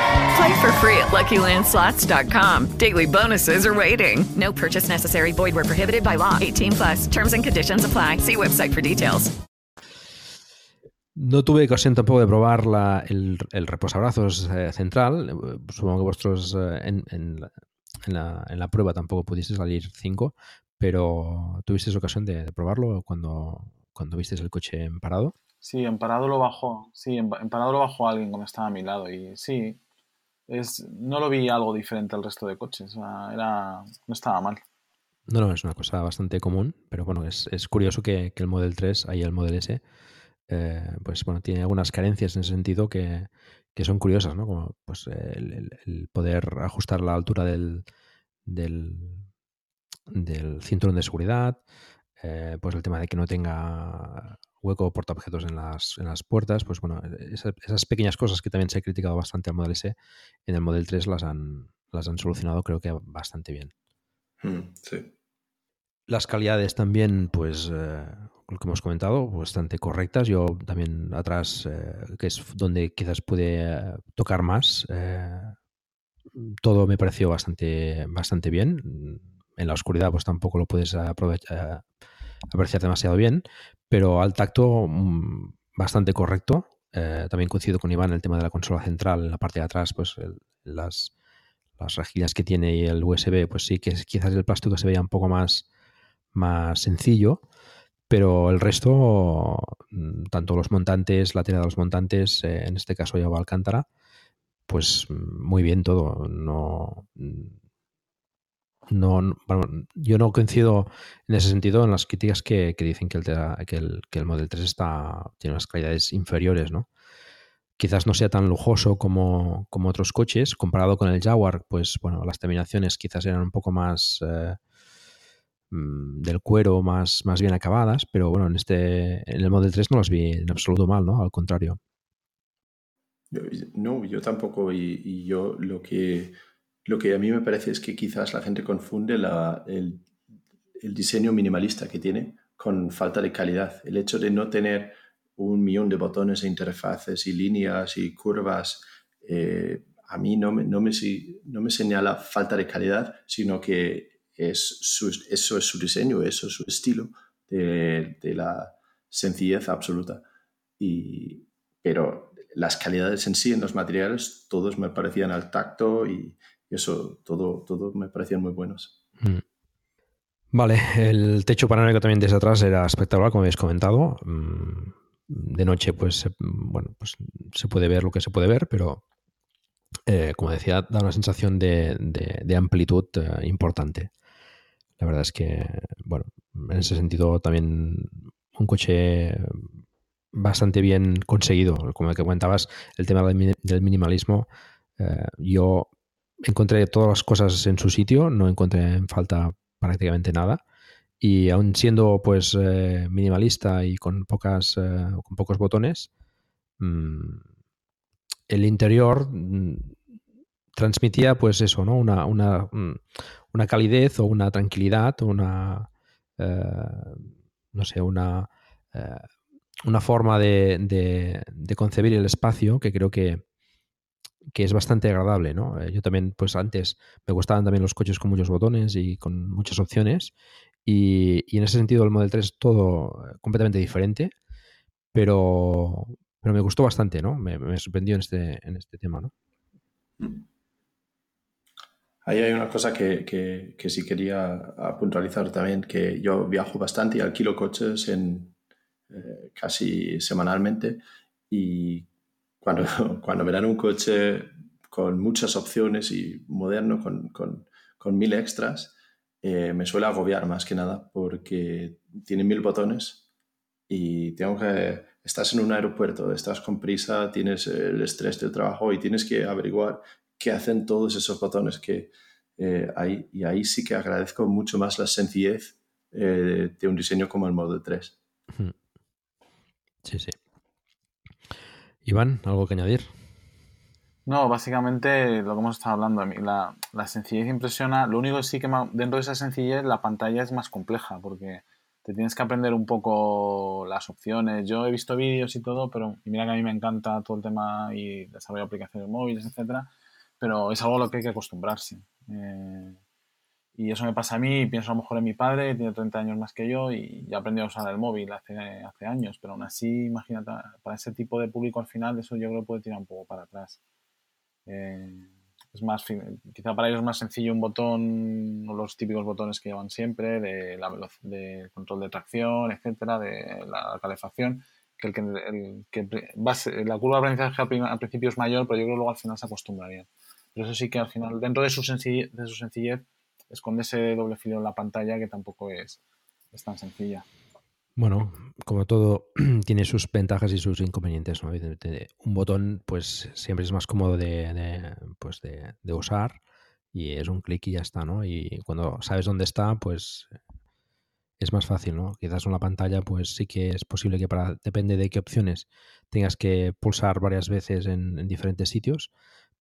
Play for free at LuckyLandSlots.com. Daily bonuses are waiting. No purchase necessary. Void where prohibited by law. 18 plus. Terms and conditions apply. See website for details. No tuve ocasión tampoco de probar la, el, el reposabrazos eh, central. Eh, Supongo que vosotros eh, en, en la, en, la, en la prueba tampoco pudisteis salir 5, pero ¿tuvisteis ocasión de, de probarlo cuando, cuando visteis el coche en parado? Sí, en parado lo bajó. Sí, en, en parado lo bajó alguien cuando estaba a mi lado. Y sí, no lo vi algo diferente al resto de coches. Era, no estaba mal. No, no, es una cosa bastante común, pero bueno, es, es curioso que, el Model 3, ahí el Model S, eh, pues bueno, tiene algunas carencias en ese sentido que, que son curiosas, ¿no? Como pues el, poder ajustar la altura del, del, del cinturón de seguridad, eh, pues el tema de que no tenga hueco portaobjetos en las, en las puertas, pues bueno, esa- esas pequeñas cosas que también se ha criticado bastante al Model S, en el Model 3 las han, las han solucionado creo que bastante bien. Mm, sí. Las calidades también, pues, eh, lo que hemos comentado, bastante correctas. Yo también atrás, eh, que es donde quizás pude eh, tocar más, eh, todo me pareció bastante, bastante bien. En la oscuridad, pues tampoco lo puedes aprovechar, apreciar demasiado bien, pero al tacto, mm, bastante correcto. Eh, también coincido con Iván el tema de la consola central, en la parte de atrás, pues las, las rejillas que tiene y el USB, pues sí que quizás el plástico se veía un poco más, más sencillo, pero el resto, mm, tanto los montantes, la tela de los montantes, eh, en este caso lleva Alcántara, pues mm, muy bien todo. No, no, yo no coincido en ese sentido en las críticas que, que dicen que el, que, el, que el Model 3 está, tiene unas calidades inferiores, ¿no? Quizás no sea tan lujoso como, como otros coches. Comparado con el Jaguar, pues bueno, las terminaciones quizás eran un poco más eh, mm, del cuero, más, más bien acabadas, pero bueno, en este en el Model 3 no las vi en absoluto mal, ¿no? Al contrario. No, yo tampoco. Y yo lo que, lo que a mí me parece es que quizás la gente confunde la- el, el diseño minimalista que tiene con falta de calidad. El hecho de no tener un millón de botones e interfaces y líneas y curvas, eh, a mí no me, no, me, no me señala falta de calidad, sino que es su- eso es su diseño, eso es su estilo de, de la sencillez absoluta. Y, pero las calidades en sí, en los materiales, todos me parecían al tacto y eso, todo, todo me parecían muy buenos. Mm. Vale, el techo panorámico también desde atrás era espectacular, como habéis comentado. Mm, De noche, pues, bueno, pues se puede ver lo que se puede ver, pero eh, como decía, da una sensación de, de- amplitud eh, importante. La verdad es que, bueno, en ese sentido también un coche bastante bien conseguido. Como el que comentabas, el tema del minimalismo, eh, yo encontré todas las cosas en su sitio, no encontré en falta prácticamente nada. Y aun siendo pues eh, minimalista y con pocas eh, con pocos botones, mm, el interior mm, transmitía pues eso, ¿no? Una, una, mm, una calidez o una tranquilidad, una eh, no sé, una una forma de concebir el espacio que creo que, que es bastante agradable, ¿no? Eh, Yo también, pues antes me gustaban también los coches con muchos botones y con muchas opciones y, en ese sentido el Model 3 es todo eh, completamente diferente, pero, pero me gustó bastante, ¿no? Me, sorprendió en este, en este tema, ¿no? Ahí hay una cosa que, que- sí quería puntualizar también, que yo viajo bastante y alquilo coches en, eh, casi semanalmente y cuando, cuando me dan un coche con muchas opciones y moderno, con, con, con mil extras, eh, me suele agobiar más que nada porque tiene mil botones y tengo que, estás en un aeropuerto, estás con prisa, tienes el estrés del trabajo y tienes que averiguar qué hacen todos esos botones que eh, hay. Y ahí sí que agradezco mucho más la sencillez eh, de un diseño como el Model 3. Sí, sí. Iván, ¿algo que añadir? No, básicamente lo que hemos estado hablando, la, la sencillez impresiona. Lo único que sí que dentro de esa sencillez la pantalla es más compleja porque te tienes que aprender un poco las opciones. Yo he visto vídeos y todo, pero y mira que a mí me encanta todo el tema y desarrollo de aplicaciones móviles, etcétera, pero es algo a lo que hay que acostumbrarse. Eh, y eso me pasa a mí, pienso a lo mejor en mi padre, tiene 30 años más que yo y ya aprendió a usar el móvil hace, hace años, pero aún así, imagínate, para ese tipo de público al final eso yo creo que puede tirar un poco para atrás. Eh, es más, quizá para ellos es más sencillo un botón, o los típicos botones que llevan siempre, de, la de control de tracción, etcétera, de la calefacción, que el que, el que la curva de aprendizaje al, principio es mayor, pero yo creo que luego al final se acostumbrarían. Pero eso sí que al final, dentro de su sencillez, de su sencillez esconde ese doble filo en la pantalla que tampoco es, es tan sencilla. Bueno, como todo, tiene sus ventajas y sus inconvenientes, ¿no? Un botón, pues siempre es más cómodo de, pues de, usar y es un clic y ya está, ¿no? Y cuando sabes dónde está, pues es más fácil, ¿no? Quizás una pantalla, pues sí que es posible que para, depende de qué opciones, tengas que pulsar varias veces en diferentes sitios,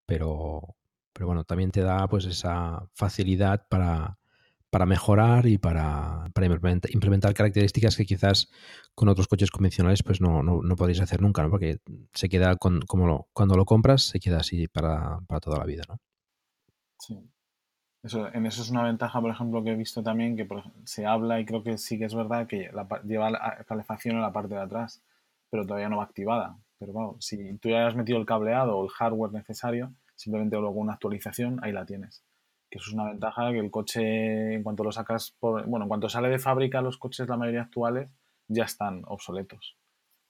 pero, pero bueno, también te da pues esa facilidad para, para mejorar y para, para implementar, características que quizás con otros coches convencionales pues no, no, no podéis hacer nunca, ¿no? Porque se queda con, como lo, cuando lo compras, se queda así para, para toda la vida, ¿no? Sí. Eso, en eso es una ventaja, por ejemplo, que he visto también, que se habla y creo que sí que es verdad que lleva la calefacción en la parte de atrás, pero todavía no va activada. Pero bueno, si tú ya has metido el cableado o el hardware necesario, simplemente luego una actualización, ahí la tienes. Que eso es una ventaja que el coche, en cuanto lo sacas, bueno, en cuanto sale de fábrica, los coches, la mayoría actuales, ya están obsoletos.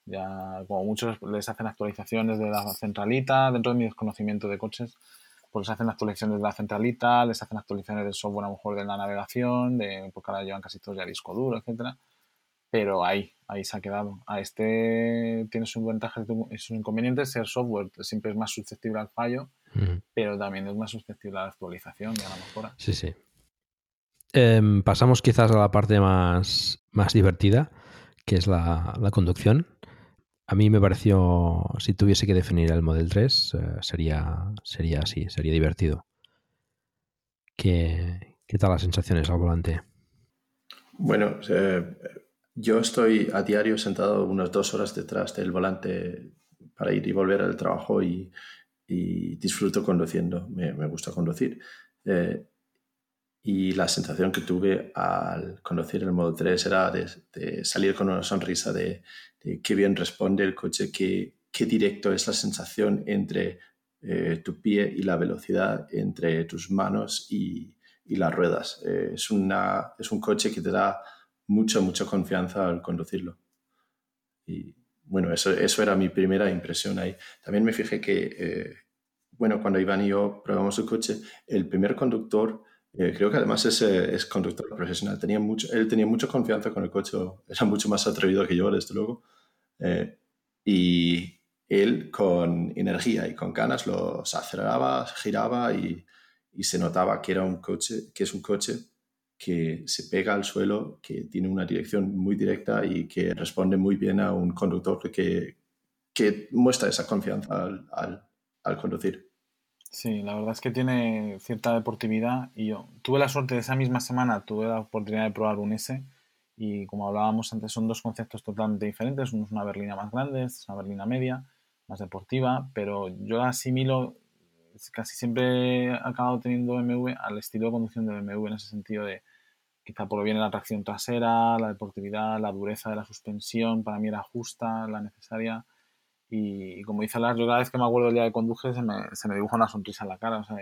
Ya, como muchos les hacen actualizaciones de la centralita, dentro de mi desconocimiento de coches, pues les hacen actualizaciones de la centralita, les hacen actualizaciones del software a lo mejor de la navegación, de, porque ahora llevan casi todos ya disco duro, etcétera pero ahí, ahí se ha quedado. A este tiene sus ventajas y sus inconvenientes. Ser software siempre es más susceptible al fallo, pero también es más susceptible a la actualización y a la mejora. Sí, sí. Em, pasamos quizás a la parte más, más divertida, que es la, conducción. A mí me pareció, si tuviese que definir el Model 3, eh, sería, sería así, sería divertido. ¿Qué, ¿Qué tal las sensaciones al volante? Bueno, eh, yo estoy a diario sentado unas dos horas detrás del volante para ir y volver al trabajo y, disfruto conduciendo. Me, gusta conducir. Eh, y la sensación que tuve al conducir el modo 3 era de, salir con una sonrisa de, qué bien responde el coche, qué, qué directo es la sensación entre eh, tu pie y la velocidad, entre tus manos y, las ruedas. Eh, es, una, es un coche que te da mucha, mucha confianza al conducirlo. Y bueno, eso, era mi primera impresión ahí. También me fijé que, eh, bueno, cuando Iván y yo probamos el coche, el primer conductor, eh, creo que además es, eh, es, conductor profesional, tenía él tenía mucha confianza con el coche, era mucho más atrevido que yo, desde luego. y él con energía y con ganas lo aceleraba, giraba y se notaba que era un coche, que es un coche que se pega al suelo, que tiene una dirección muy directa y que responde muy bien a un conductor que, que muestra esa confianza al, al, conducir. Sí, la verdad es que tiene cierta deportividad y yo tuve la suerte de esa misma semana, tuve la oportunidad de probar un S y como hablábamos antes son dos conceptos totalmente diferentes, uno es una berlina más grande, es una berlina media, más deportiva, pero yo asimilo casi siempre he acabado teniendo BMW al estilo de conducción de BMW en ese sentido de quizá por bien la tracción trasera, la deportividad, la dureza de la suspensión, para mí era justa, la necesaria. Y, como dice Lars, yo cada vez que me acuerdo del día de conduje se me, se dibuja una sonrisa en la cara. O sea,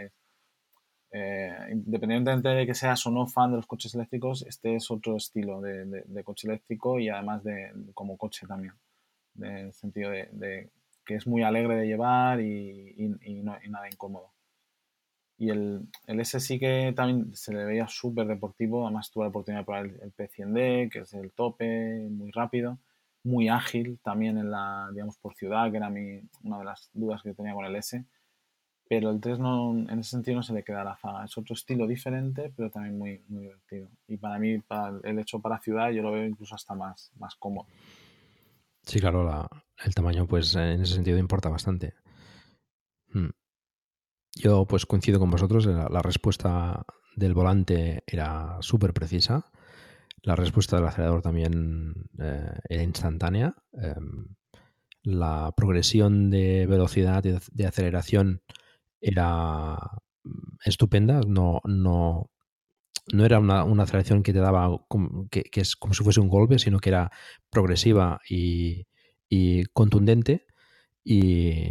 eh, independientemente de que seas o no fan de los coches eléctricos, este es otro estilo de, coche eléctrico y además de como coche también, en el sentido de, que es muy alegre de llevar y nada incómodo. Y el, el, S sí que también se le veía súper deportivo, además tuve la oportunidad de probar el, P100D, que es el tope, muy rápido, muy ágil también en la, digamos, por ciudad, que era mi, una de las dudas que tenía con el S pero el 3 no, en ese sentido no se le queda la faga. Es otro estilo diferente, pero también muy, muy divertido. Y para mí, para el hecho para ciudad, yo lo veo incluso hasta más, más cómodo. Sí, claro, el tamaño pues en ese sentido importa bastante. Hmm. Yo pues coincido con vosotros, la, respuesta del volante era súper precisa, la respuesta del acelerador también eh, era instantánea, em, la progresión de velocidad y de aceleración era mm, estupenda, no, no, no era una, una aceleración que te daba, que, que, es como si fuese un golpe, sino que era progresiva y, y contundente. Y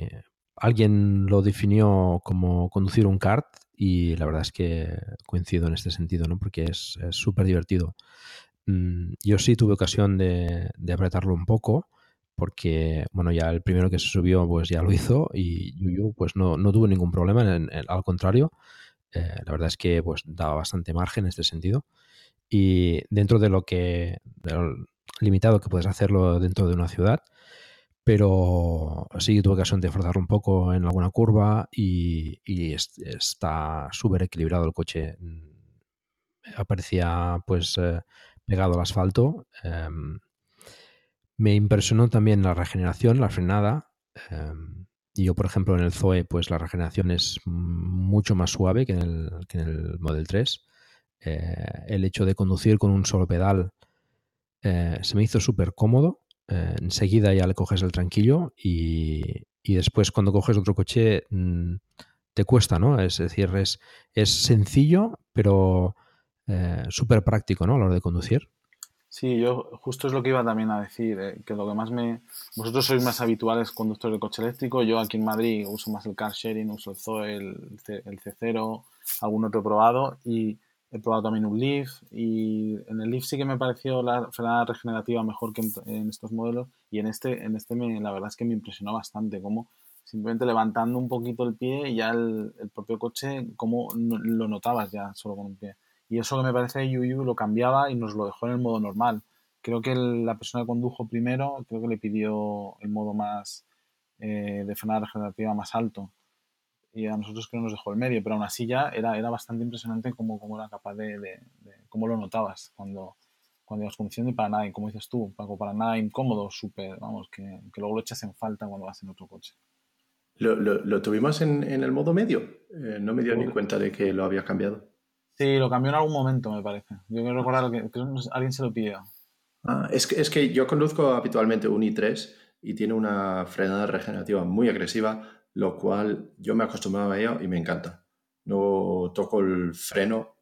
alguien lo definió como conducir un kart y la verdad es que coincido en este sentido, ¿no? porque es súper divertido. Mm, yo sí tuve ocasión de, de apretarlo un poco porque, bueno, ya el primero que se subió pues ya lo hizo y Yuyu pues no, no tuvo ningún problema, al contrario, eh, la verdad es que pues daba bastante margen en este sentido y dentro de lo que, limitado que puedes hacerlo dentro de una ciudad, pero sí tuve ocasión de forzarlo un poco en alguna curva y, está súper equilibrado el coche. Aparecía pues eh, pegado al asfalto. Em, me impresionó también la regeneración, la frenada. Y yo, por ejemplo, en el Zoe, pues la regeneración es mucho más suave que en el, que en el Model 3. Eh, el hecho de conducir con un solo pedal eh, se me hizo súper cómodo. Eh, enseguida ya le coges el tranquillo y, y después cuando coges otro coche mm, te cuesta, ¿no? Es decir, es, es sencillo, pero súper práctico, ¿no? A la hora de conducir. Sí, yo justo es lo que iba también a decir, eh, que lo que más me... Vosotros sois más habituales conductores de coche eléctrico, yo aquí en Madrid uso más el car sharing, uso el Zoe, el, C, el C0, algún otro probado y he probado también un Leaf y en el Leaf sí que me pareció la frenada regenerativa mejor que en, estos modelos y en este, en este me, la verdad es que me impresionó bastante, como simplemente levantando un poquito el pie ya el, propio coche, como lo notabas ya solo con un pie. Y eso que me parece Yu lo cambiaba y nos lo dejó en el modo normal. Creo que la persona que condujo primero, creo que le pidió el modo más eh, de frenada regenerativa más alto. Y a nosotros creo que nos dejó el medio, pero aún así ya era, era bastante impresionante cómo, cómo era capaz de, de, cómo lo notabas cuando, cuando ibas conduciendo y para nada, como dices tú, Paco, para nada incómodo, súper, vamos, que, que, luego lo echas en falta cuando vas en otro coche. ¿Lo, lo, tuvimos en, en, el modo medio? Eh, no me dio ni cuenta de que lo había cambiado. Sí, lo cambió en algún momento, me parece. Yo quiero recordar que, que alguien se lo pidió. Ah, es, que, es que yo conduzco habitualmente un i3 y tiene una frenada regenerativa muy agresiva, lo cual yo me acostumbraba a ello y me encanta. No toco el freno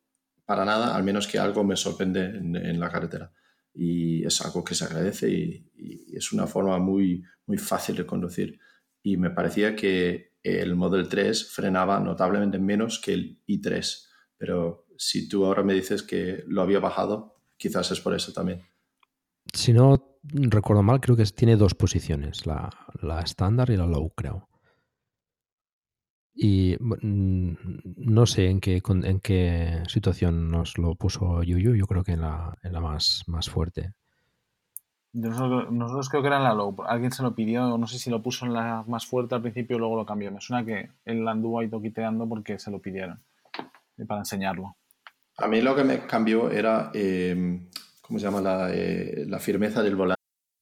para nada, al menos que algo me sorprende en, la carretera. Y es algo que se agradece y, es una forma muy, muy fácil de conducir. Y me parecía que el Model 3 frenaba notablemente menos que el i3, pero si tú ahora me dices que lo había bajado, quizás es por eso también. Si no recuerdo mal, creo que tiene dos posiciones, la, estándar y la low, creo. Y mm, no sé en qué, en qué situación nos lo puso Yuyu, yo creo que en la, en la más, más fuerte. Nosotros, creo que era en la low. Alguien se lo pidió, no sé si lo puso en la más fuerte al principio y luego lo cambió. Me suena que él anduvo ahí toquiteando porque se lo pidieron para enseñarlo. A mí lo que me cambió era, eh, ¿cómo se llama? La, eh, la firmeza del volante.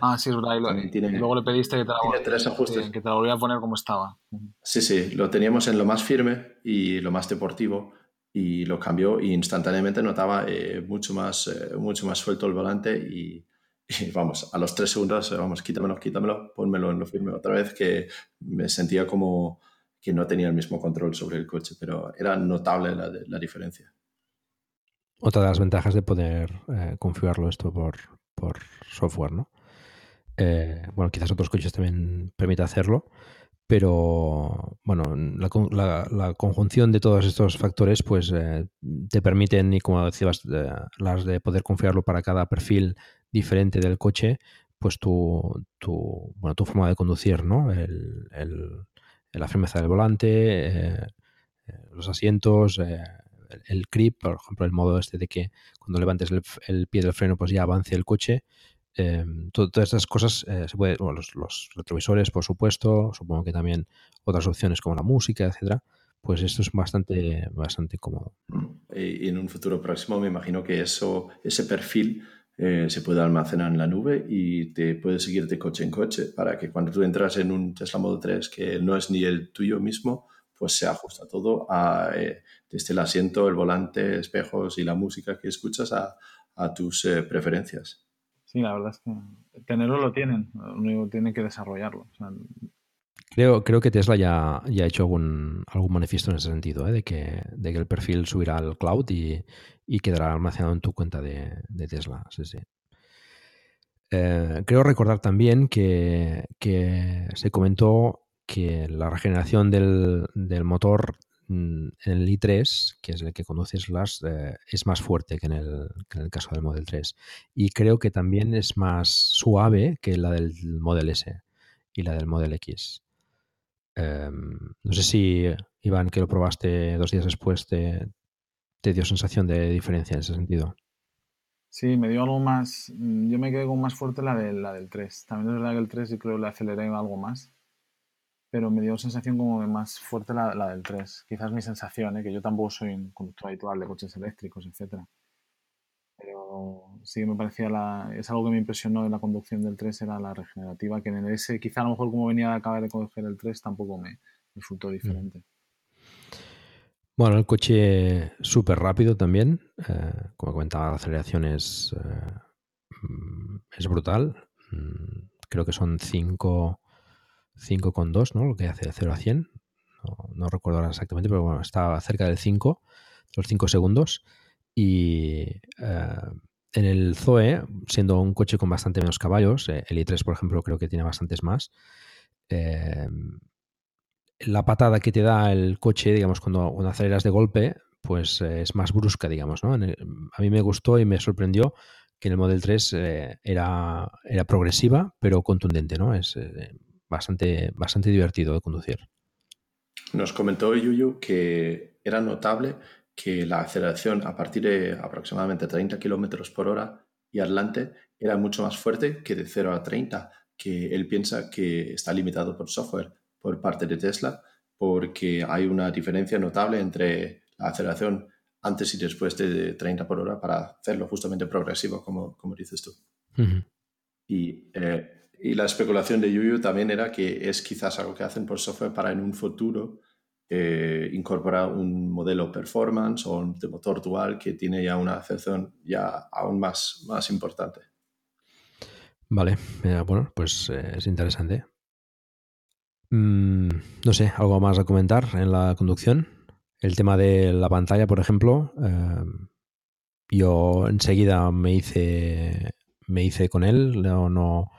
Ah, sí, es verdad. Y, lo- También tiene- y luego le pediste que te, la, tiene tres ajustes. sí, que te la volviera a poner como estaba. Sí, sí, lo teníamos en lo más firme y lo más deportivo y lo cambió y instantáneamente notaba eh, mucho, más, eh, mucho más suelto el volante y, y vamos, a los tres segundos, eh, vamos, quítamelo, quítamelo, pónmelo en lo firme otra vez que me sentía como que no tenía el mismo control sobre el coche, pero era notable la, la diferencia. Otra de las ventajas de poder eh, configurarlo esto por, por software, ¿no? Eh, bueno, quizás otros coches también permita hacerlo, pero bueno, la, con- la- la conjunción de todos estos factores pues eh, te permiten, y como decías, eh, las de poder configurarlo para cada perfil diferente del coche, pues tu, tu, bueno, tu forma de conducir, ¿no? El, la firmeza del volante, los asientos, el, el grip, por ejemplo, el modo este de que cuando levantes el, el pie del freno pues ya avance el coche. Eh, to- todas estas cosas eh, se puede, bueno, los, los retrovisores, por supuesto, supongo que también otras opciones como la música, etcétera. Pues esto es bastante, bastante cómodo. Y y en un futuro próximo me imagino que eso, ese perfil eh, se puede almacenar en la nube y te puede seguir de coche en coche para que cuando tú entras en un Tesla Model 3 que no es ni el tuyo mismo, pues se ajusta todo a, eh, desde el asiento, el volante, espejos y la música que escuchas a, a tus eh, preferencias. Sí, la verdad es que tenerlo lo tienen, lo único tienen que desarrollarlo. Creo, creo que Tesla ya, ya ha hecho algún, algún manifiesto en ese sentido, ¿eh? de, que, de que el perfil subirá al cloud y, y quedará almacenado en tu cuenta de, de Tesla. Sí, sí. Eh, creo recordar también que, que se comentó que la regeneración del, del motor en el i3, que es el que conduce Slash, eh, es más fuerte que en, el, que en el caso del Model 3. Y creo que también es más suave que la del Model S y la del Model X. Em, no sé si, Iván, que lo probaste dos días después, te, te dio sensación de diferencia en ese sentido. Sí, me dio algo más. mm, Yo me quedé con más fuerte la, de, la del 3. También es verdad que el 3 yo creo que le aceleré algo más. Pero me dio sensación como más fuerte la, la del 3. Quizás mi sensación, ¿eh? que yo tampoco soy un conductor habitual de coches eléctricos, etcétera. Pero sí que me parecía la. Es algo que me impresionó de la conducción del 3 era la regenerativa, que en el S, quizá a lo mejor como venía de acabar de coger el 3, tampoco me resultó diferente. Bueno, el coche súper rápido también. eh, como comentaba, la aceleración es, eh, mm, es brutal. Mm, Creo que son 5 5,2, ¿no? Lo que hace de 0 a 100. No, recuerdo ahora exactamente, pero bueno, está cerca del 5, los 5 segundos. Y eh, en el Zoe, siendo un coche con bastante menos caballos, eh, el i3, por ejemplo, creo que tiene bastantes más. eh, la patada que te da el coche, digamos, cuando, cuando aceleras de golpe, pues es más brusca, digamos, ¿no? A mí me gustó y me sorprendió que en el Model 3 eh, era, era progresiva, pero contundente, ¿no? Es bastante, bastante divertido de conducir. Nos comentó Yuyu que era notable que la aceleración a partir de aproximadamente 30 kilómetros por hora y adelante era mucho más fuerte que de 0 a 30, que él piensa que está limitado por software por parte de Tesla, porque hay una diferencia notable entre la aceleración antes y después de 30 por hora para hacerlo justamente progresivo, como, como dices tú. Ujú. Y, eh, y la especulación de Yuyu también era que es quizás algo que hacen por software para en un futuro eh, incorporar un modelo performance o un motor dual que tiene ya una aceleración ya aún más, más importante. Vale, eh, bueno, pues eh, es interesante. Mm, no sé, algo más a comentar en la conducción. El tema de la pantalla, por ejemplo, yo enseguida me hice, me hice con él, no, no,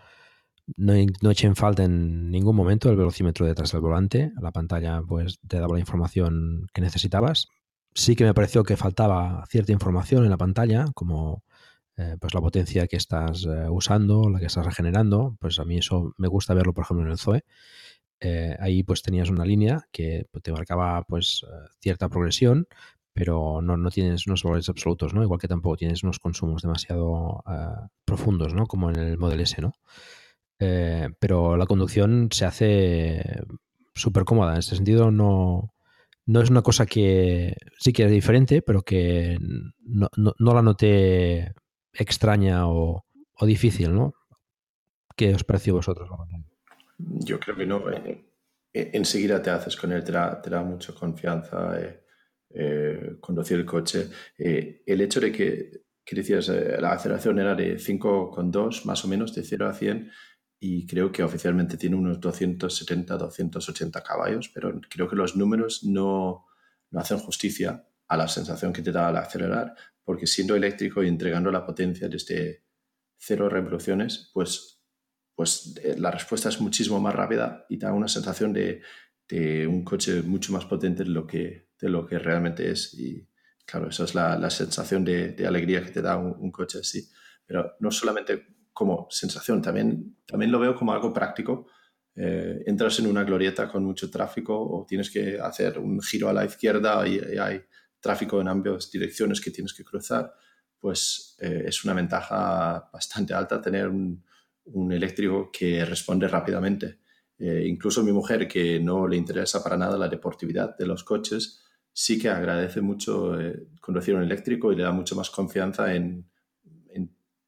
no, no eché en falta en ningún momento el velocímetro detrás del volante. La pantalla pues te daba la información que necesitabas. Sí que me pareció que faltaba cierta información en la pantalla, como eh, pues la potencia que estás eh, usando, la que estás regenerando, pues a mí eso me gusta verlo, por ejemplo, en el Zoe. Eh, ahí pues tenías una línea que te marcaba pues cierta progresión, pero no, no, tienes unos valores absolutos, ¿no? Igual que tampoco tienes unos consumos demasiado profundos, ¿no? Como en el Model S, ¿no? Pero la conducción se hace súper cómoda. En este sentido, no, no es una cosa que sí que es diferente, pero que no, no, la noté extraña o, difícil, ¿no? ¿Qué os pareció vosotros? Yo creo que no. Eh, eh, enseguida te haces con él, te da, te da mucha confianza eh, conducir el coche. el hecho de que, que decías, la aceleración era de 5,2 más o menos, de 0 a 100, y creo que oficialmente tiene unos 270, 280 caballos, pero creo que los números no, no hacen justicia a la sensación que te da al acelerar, porque siendo eléctrico y entregando la potencia desde cero revoluciones, pues, pues eh, la respuesta es muchísimo más rápida y da una sensación de, de, un coche mucho más potente de lo que, de lo que realmente es. Y claro, esa es la, la sensación de, de, alegría que te da un, un coche así. Pero no solamente como sensación, también, también lo veo como algo práctico. Eh, entras en una glorieta con mucho tráfico o tienes que hacer un giro a la izquierda y, hay tráfico en ambas direcciones que tienes que cruzar, pues eh, es una ventaja bastante alta tener un, eléctrico que responde rápidamente. Eh, incluso mi mujer, que no le interesa para nada la deportividad de los coches, sí que agradece mucho conducir un eléctrico y le da mucho más confianza en,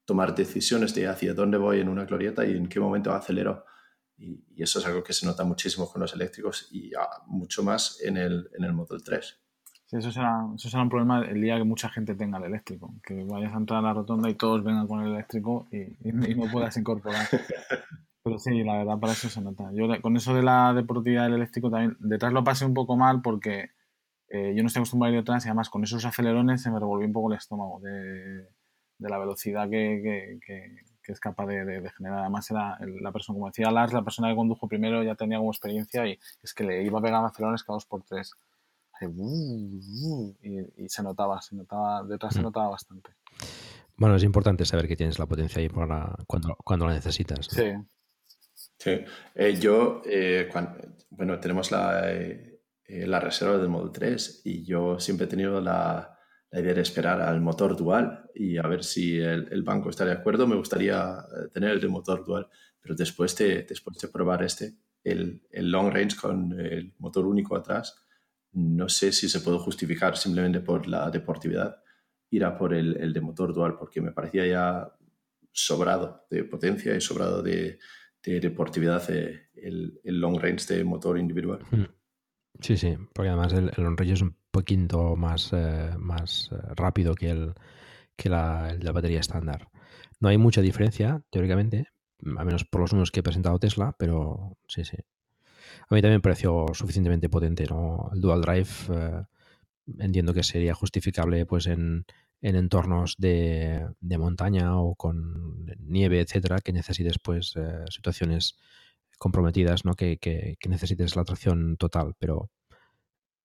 tomar decisiones de hacia dónde voy en una glorieta y en qué momento acelero. Y, eso es algo que se nota muchísimo con los eléctricos y mucho más en el, en el Model 3. Sí, eso será, eso será un problema el día que mucha gente tenga el eléctrico, que vayas a entrar a la rotonda y todos vengan con el eléctrico y, no puedas incorporar. Pero sí, la verdad, para eso se nota. Yo con eso de la deportividad del eléctrico también, detrás lo pasé un poco mal porque eh, yo no estoy acostumbrado a ir detrás y además con esos acelerones se me revolvió un poco el estómago de, de la velocidad que, es capaz de, generar. Además, era la persona, como decía Lars, la persona que condujo primero ya tenía como experiencia y es que le iba a pegar acelerones cada dos por tres. Y, se notaba, se notaba, detrás se mm. notaba bastante. Bueno, es importante saber que tienes la potencia ahí para cuando, cuando la necesitas. Sí. Sí. Eh, yo, eh, bueno, tenemos la, eh, la reserva del Model 3 y yo siempre he tenido la, la idea de esperar al motor dual y a ver si el, banco está de acuerdo. Me gustaría eh, tener el motor dual, pero después de, después de probar este, el, el, long range con el motor único atrás, no sé si se puede justificar simplemente por la deportividad ir a por el, el de motor dual, porque me parecía ya sobrado de potencia y sobrado de, de deportividad eh, el, el, long range de motor individual. Hmm. Sí, sí, porque además el, el long range es un poquito más, eh, más eh, rápido que, el, que la, batería estándar. No hay mucha diferencia, teóricamente, a menos por los números que ha presentado Tesla, pero sí, sí. A mí también me pareció suficientemente potente, ¿no? El dual drive eh, entiendo que sería justificable pues en, en entornos de, de, montaña o con nieve, etcétera, que necesites pues situaciones comprometidas, ¿no? Que, que, necesites la tracción total, pero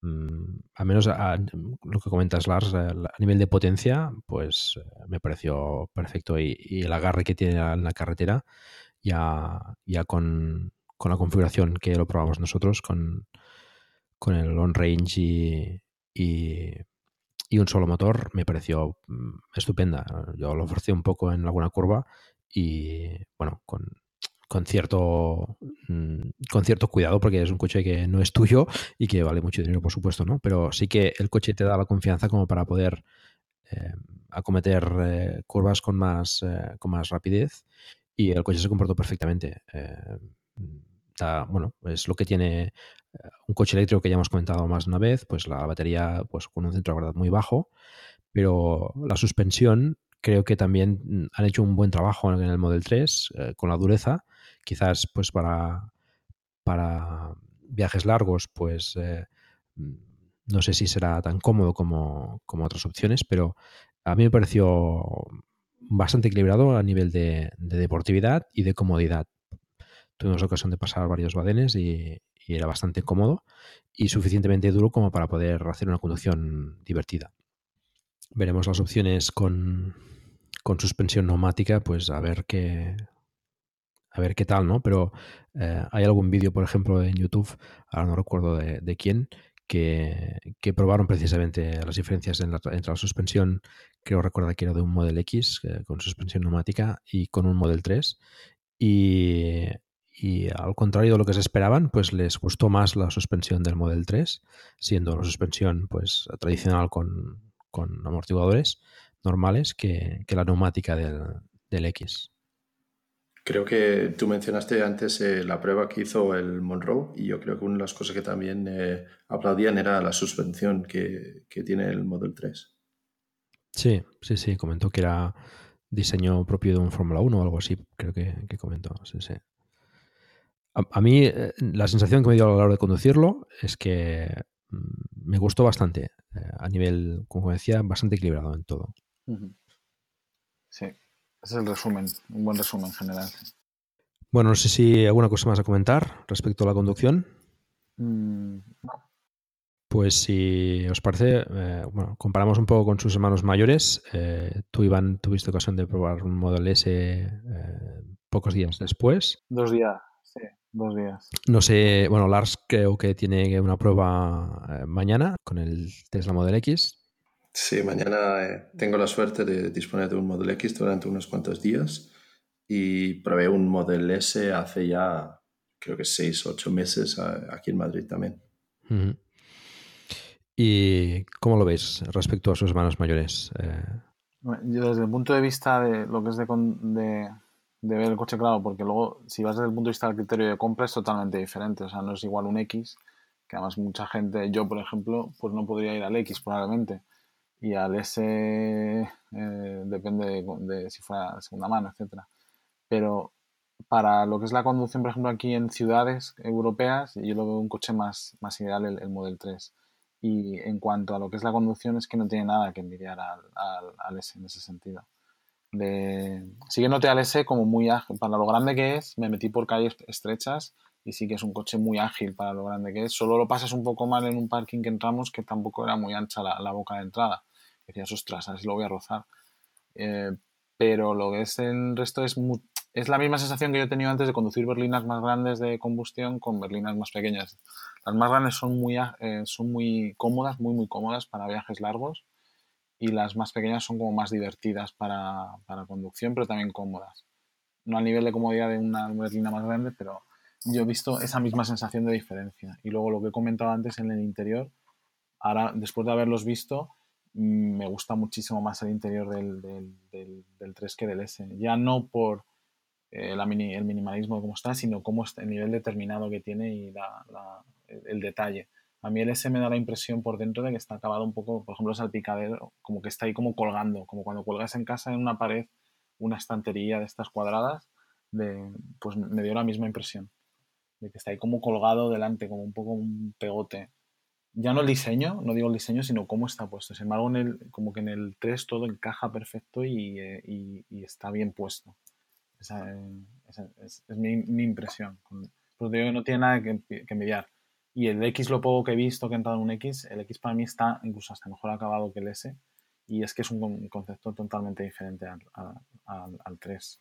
a menos lo que comentas, Lars, a, nivel de potencia, pues eh, me pareció perfecto. Y, el agarre que tiene en la carretera, ya, ya con, la configuración que lo probamos nosotros, con, con el on range y, y, un solo motor, me pareció mm, estupenda. Yo lo forcé un poco en alguna curva y, bueno, con, con cierto, mm, con cierto cuidado porque es un coche que no es tuyo y que vale mucho dinero, por supuesto, ¿no? Pero sí que el coche te da la confianza como para poder eh, acometer eh, curvas con más, eh, con más rapidez y el coche se comportó perfectamente. bueno, es lo que tiene un coche eléctrico que ya hemos comentado más de una vez, pues la batería pues con un centro de gravedad muy bajo, pero la suspensión creo que también mm, han hecho un buen trabajo en el Model 3 con la dureza quizás pues para, para viajes largos, pues eh, no sé si será tan cómodo como, otras opciones, pero a mí me pareció bastante equilibrado a nivel de, deportividad y de comodidad. Tuvimos ocasión de pasar varios badenes y, era bastante cómodo y suficientemente duro como para poder hacer una conducción divertida. Veremos las opciones con, con suspensión neumática, pues a ver qué, a ver qué tal, ¿no? Pero eh, hay algún vídeo, por ejemplo, en YouTube, ahora no recuerdo de, quién, que, probaron precisamente las diferencias entre la suspensión, creo recordar que era de un Model X eh, con suspensión neumática y con un Model 3. Y, al contrario de lo que se esperaban, pues les gustó más la suspensión del Model 3, siendo la suspensión pues tradicional con, amortiguadores normales que, la neumática del, del X. Creo que tú mencionaste antes eh, la prueba que hizo el Monroe y yo creo que una de las cosas que también eh, aplaudían era la suspensión que, tiene el Model 3. Sí, sí, sí, comentó que era diseño propio de un Fórmula 1 o algo así, creo que, comentó. Sí, sí. A, mí eh, la sensación que me dio a la hora de conducirlo es que mm, me gustó bastante, a nivel, como decía, bastante equilibrado en todo. Sí. Ese es el resumen, un buen resumen general. Bueno, no sé si alguna cosa más a comentar respecto a la conducción. Mm, pues si os parece, eh, bueno, comparamos un poco con sus hermanos mayores. Eh, tú, Iván, tuviste ocasión de probar un Model S eh, pocos días después. Dos días, sí, dos días. No sé, bueno, Lars creo que tiene una prueba mañana con el Tesla Model X. Sí, mañana eh, tengo la suerte de disponer de un Model X durante unos cuantos días y probé un Model S hace ya creo que seis o ocho meses aquí en Madrid también. ¿Y cómo lo veis respecto a sus hermanos mayores? Eh, yo desde el punto de vista de lo que es de, de, de, ver el coche, claro, porque luego si vas desde el punto de vista del criterio de compra es totalmente diferente, o sea, no es igual un X, que además mucha gente, yo por ejemplo, pues no podría ir al X probablemente y al S eh, depende de, si fuera de segunda mano, etcétera. Pero para lo que es la conducción, por ejemplo, aquí en ciudades europeas, yo lo veo un coche más, más ideal el, Model 3. Y en cuanto a lo que es la conducción, es que no tiene nada que envidiar al, al, S en ese sentido. De, sí que noté al S como muy ágil. Para lo grande que es, me metí por calles estrechas y sí que es un coche muy ágil para lo grande que es. Solo lo pasas un poco mal en un parking que entramos que tampoco era muy ancha la, la boca de entrada decías, ostras, a ver si lo voy a rozar. Eh, pero lo que es el resto es, es la misma sensación que yo he tenido antes de conducir berlinas más grandes de combustión con berlinas más pequeñas. Las más grandes son muy, eh, son muy cómodas, muy, muy cómodas para viajes largos y las más pequeñas son como más divertidas para, para conducción, pero también cómodas. No al nivel de comodidad de una berlina más grande, pero yo he visto esa misma sensación de diferencia. Y luego lo que he comentado antes en el interior, ahora después de haberlos visto, me gusta muchísimo más el interior del, del, del, 3 que del S. Ya no por eh, la mini, el minimalismo de cómo está, sino está, el nivel determinado que tiene y la, el, detalle. A mí el S me da la impresión por dentro de que está acabado un poco, por ejemplo, salpicadero, como que está ahí como colgando, como cuando cuelgas en casa en una pared una estantería de estas cuadradas, de, pues me dio la misma impresión, de que está ahí como colgado delante, como un poco un pegote ya no el diseño, no digo el diseño, sino cómo está puesto. Sin embargo, en el, como que en el 3 todo encaja perfecto y, eh, está bien puesto. Esa, es, mi, impresión. Pues digo que no tiene nada que, que envidiar. Y el X, lo poco que he visto que ha entrado en un X, el X para mí está incluso hasta mejor acabado que el S. Y es que es un concepto totalmente diferente al, al, al 3.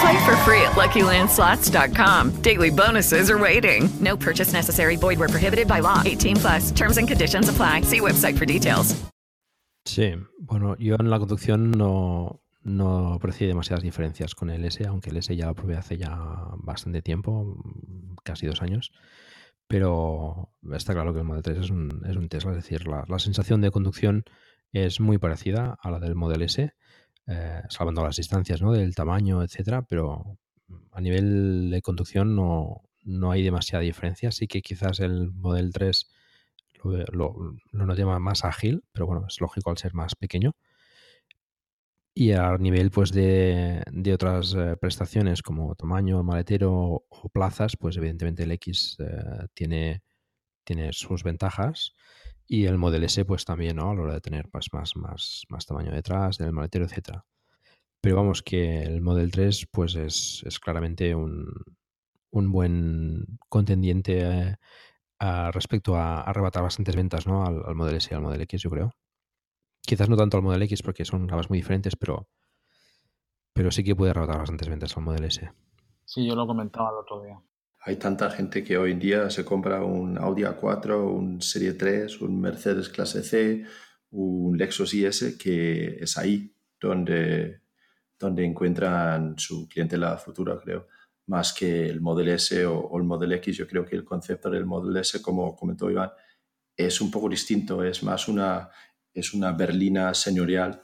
Play for free at LuckyLandSlots.com. Daily bonuses are waiting. No purchase necessary. Void were prohibited by law. 18 plus. Terms and conditions apply. See website for details. Sí, bueno, yo en la conducción no, no aprecio demasiadas diferencias con el S, aunque el S ya lo probé hace ya bastante tiempo, casi dos años. Pero está claro que el Model 3 es un, es un Tesla, es decir, la, la sensación de conducción es muy parecida a la del Model S, eh, salvando las distancias del tamaño, etcétera, pero a nivel de conducción no, no hay demasiada diferencia. Sí que quizás el Model 3 lo, lo, lo noté más ágil, pero bueno, es lógico al ser más pequeño. Y a nivel pues de, de otras eh, prestaciones como tamaño, maletero o plazas, pues evidentemente el X eh, tiene, tiene sus ventajas y el Model S pues también, ¿no? A la hora de tener pues, más, más, más tamaño detrás, del maletero, etcétera. Pero vamos que el Model 3 pues es, es claramente un, un buen contendiente eh, respecto a, arrebatar bastantes ventas ¿no? al, al Model S y al Model X, yo creo. Quizás no tanto al Model X porque son gamas muy diferentes, pero, pero sí que puede arrebatar bastantes ventas al Model S. Sí, yo lo comentaba el otro día. Hay tanta gente que hoy en día se compra un Audi A4, un Serie 3, un Mercedes clase C, un Lexus IS, que es ahí donde, donde encuentran su clientela futura, creo, más que el Model S o, o el Model X. Yo creo que el concepto del Model S, como comentó Iván, es un poco distinto, es más una, es una berlina señorial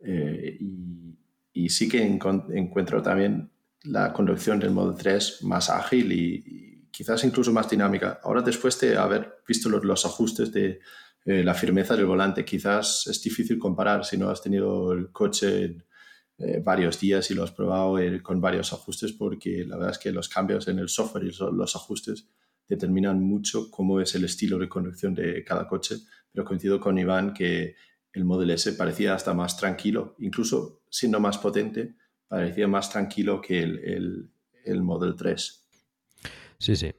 eh, y, y, sí que encuentro también la conducción del Model 3 más ágil y, quizás incluso más dinámica. Ahora después de haber visto los, los ajustes de eh, la firmeza del volante, quizás es difícil comparar si no has tenido el coche eh, varios días y lo has probado eh, con varios ajustes porque la verdad es que los cambios en el software y los ajustes determinan mucho cómo es el estilo de conducción de cada coche, pero coincido con Iván que el Model S parecía hasta más tranquilo, incluso siendo más potente, parecía más tranquilo que el, el, el Model 3. Sí, sí.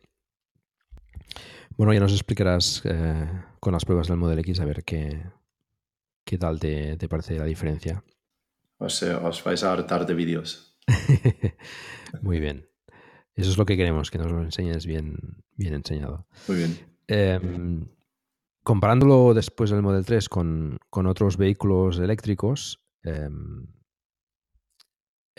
Bueno, ya nos explicarás eh, con las pruebas del Model X a ver qué, qué tal te, te parece la diferencia. Os, eh, os vais a hartar de vídeos. Muy bien. Eso es lo que queremos, que nos lo enseñes bien, bien enseñado. Muy bien. Eh, comparándolo después del Model 3 con, con otros vehículos eléctricos, eh,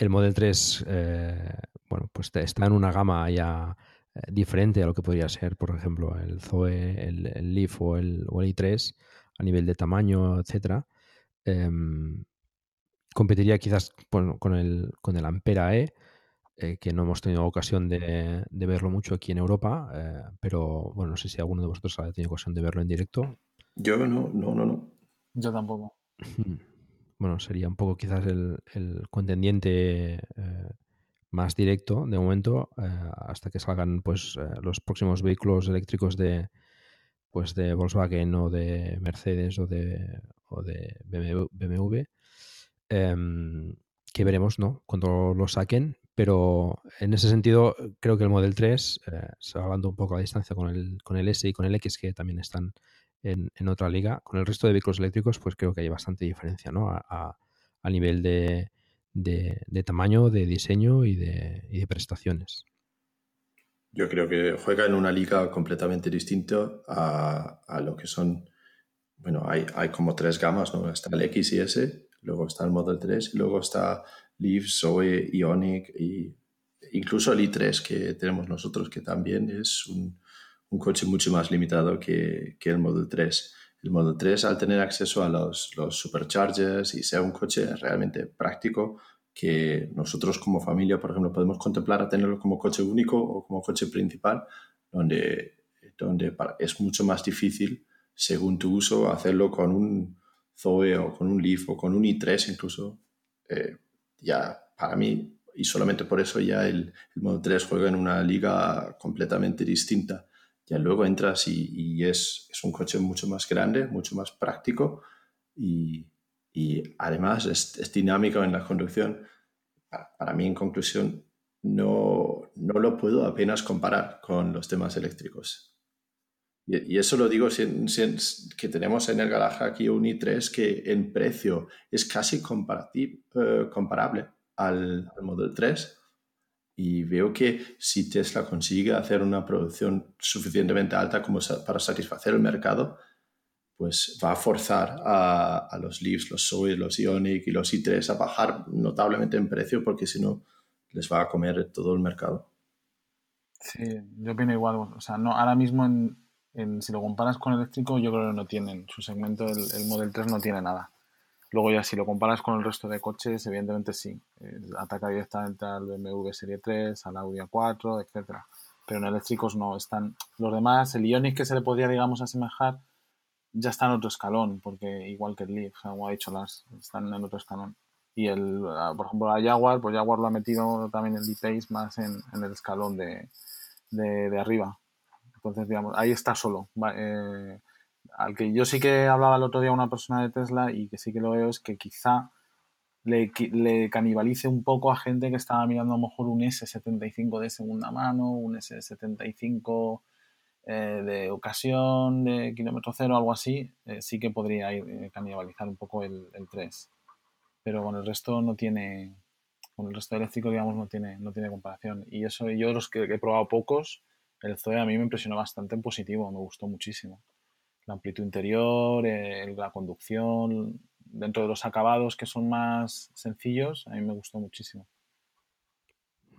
el Model 3 eh, bueno, pues está en una gama ya eh, diferente a lo que podría ser, por ejemplo, el Zoe, el, el Leaf o el, o el, i3 a nivel de tamaño, etcétera. competiría quizás bueno, con, el, con el Ampera E, eh, que no hemos tenido ocasión de, de, verlo mucho aquí en Europa, eh, pero bueno, no sé si alguno de vosotros ha tenido ocasión de verlo en directo. Yo no, no, no, no. Yo tampoco. Bueno, sería un poco quizás el, contendiente eh, más directo de momento, eh, hasta que salgan pues eh, los próximos vehículos eléctricos de pues de Volkswagen o de Mercedes o de, o de BMW, em, que veremos, ¿no? Cuando lo saquen, pero en ese sentido creo que el Model 3, eh, salvando un poco la distancia con el, con el S y con el X, que también están en, en, otra liga, con el resto de vehículos eléctricos, pues creo que hay bastante diferencia, ¿no? A, a, nivel de, de, de, tamaño, de diseño y de, y de, prestaciones. Yo creo que juega en una liga completamente distinta a, a lo que son, bueno, hay, hay como tres gamas, ¿no? Está el X y S, luego está el Model 3 y luego está Leaf, Zoe, Ionic y incluso el i3 que tenemos nosotros, que también es un, un coche mucho más limitado que, que, el Model 3. El Model 3, al tener acceso a los, los superchargers y sea un coche realmente práctico, que nosotros como familia, por ejemplo, podemos contemplar a tenerlo como coche único o como coche principal, donde, donde es mucho más difícil, según tu uso, hacerlo con un Zoe o con un Leaf o con un i3 incluso. Eh, ya para mí, y solamente por eso ya el, el Model 3 juega en una liga completamente distinta. Ya luego entras y, y es, es, un coche mucho más grande, mucho más práctico y, y además es, es, dinámico en la conducción. Para, mí, en conclusión, no, no lo puedo apenas comparar con los temas eléctricos. Y, eso lo digo sin, que tenemos en el garaje aquí un i3 que en precio es casi eh, comparable al, al Model 3 y veo que si Tesla consigue hacer una producción suficientemente alta como para satisfacer el mercado, pues va a forzar a, los Leafs, los Zoe, los Ionic y los i3 a bajar notablemente en precio porque si no les va a comer todo el mercado. Sí, yo opino igual. O sea, no, ahora mismo en, si lo comparas con eléctrico, yo creo que no tienen. Su segmento, el, el Model 3 no tiene nada. Luego ya si lo comparas con el resto de coches, evidentemente sí. Ataca directamente al BMW Serie 3, al Audi A4, etcétera. Pero en eléctricos no están. Los demás, el Ioniq que se le podría, digamos, asemejar, ya está en otro escalón, porque igual que el Leaf, como ha dicho las, están en otro escalón. Y el, ah, por ejemplo, la Jaguar, pues Jaguar lo ha metido también el D-Pace más en, el escalón de, de, arriba. Entonces, digamos, ahí está solo. Eh, al que yo sí que hablaba el otro día una persona de Tesla y que sí que lo veo es que quizá le, canibalice un poco a gente que estaba mirando a lo mejor un S75 de segunda mano, un S75 eh, de ocasión, de kilómetro cero, algo así, eh, sí que podría ir, eh, canibalizar un poco el, 3. Pero con el resto no tiene, con el resto eléctrico, digamos, no tiene, no tiene comparación. Y eso, yo los que he probado pocos, el Zoe a mí me impresionó bastante en positivo, me gustó muchísimo la amplitud interior, la conducción, dentro de los acabados que son más sencillos, a mí me gustó muchísimo.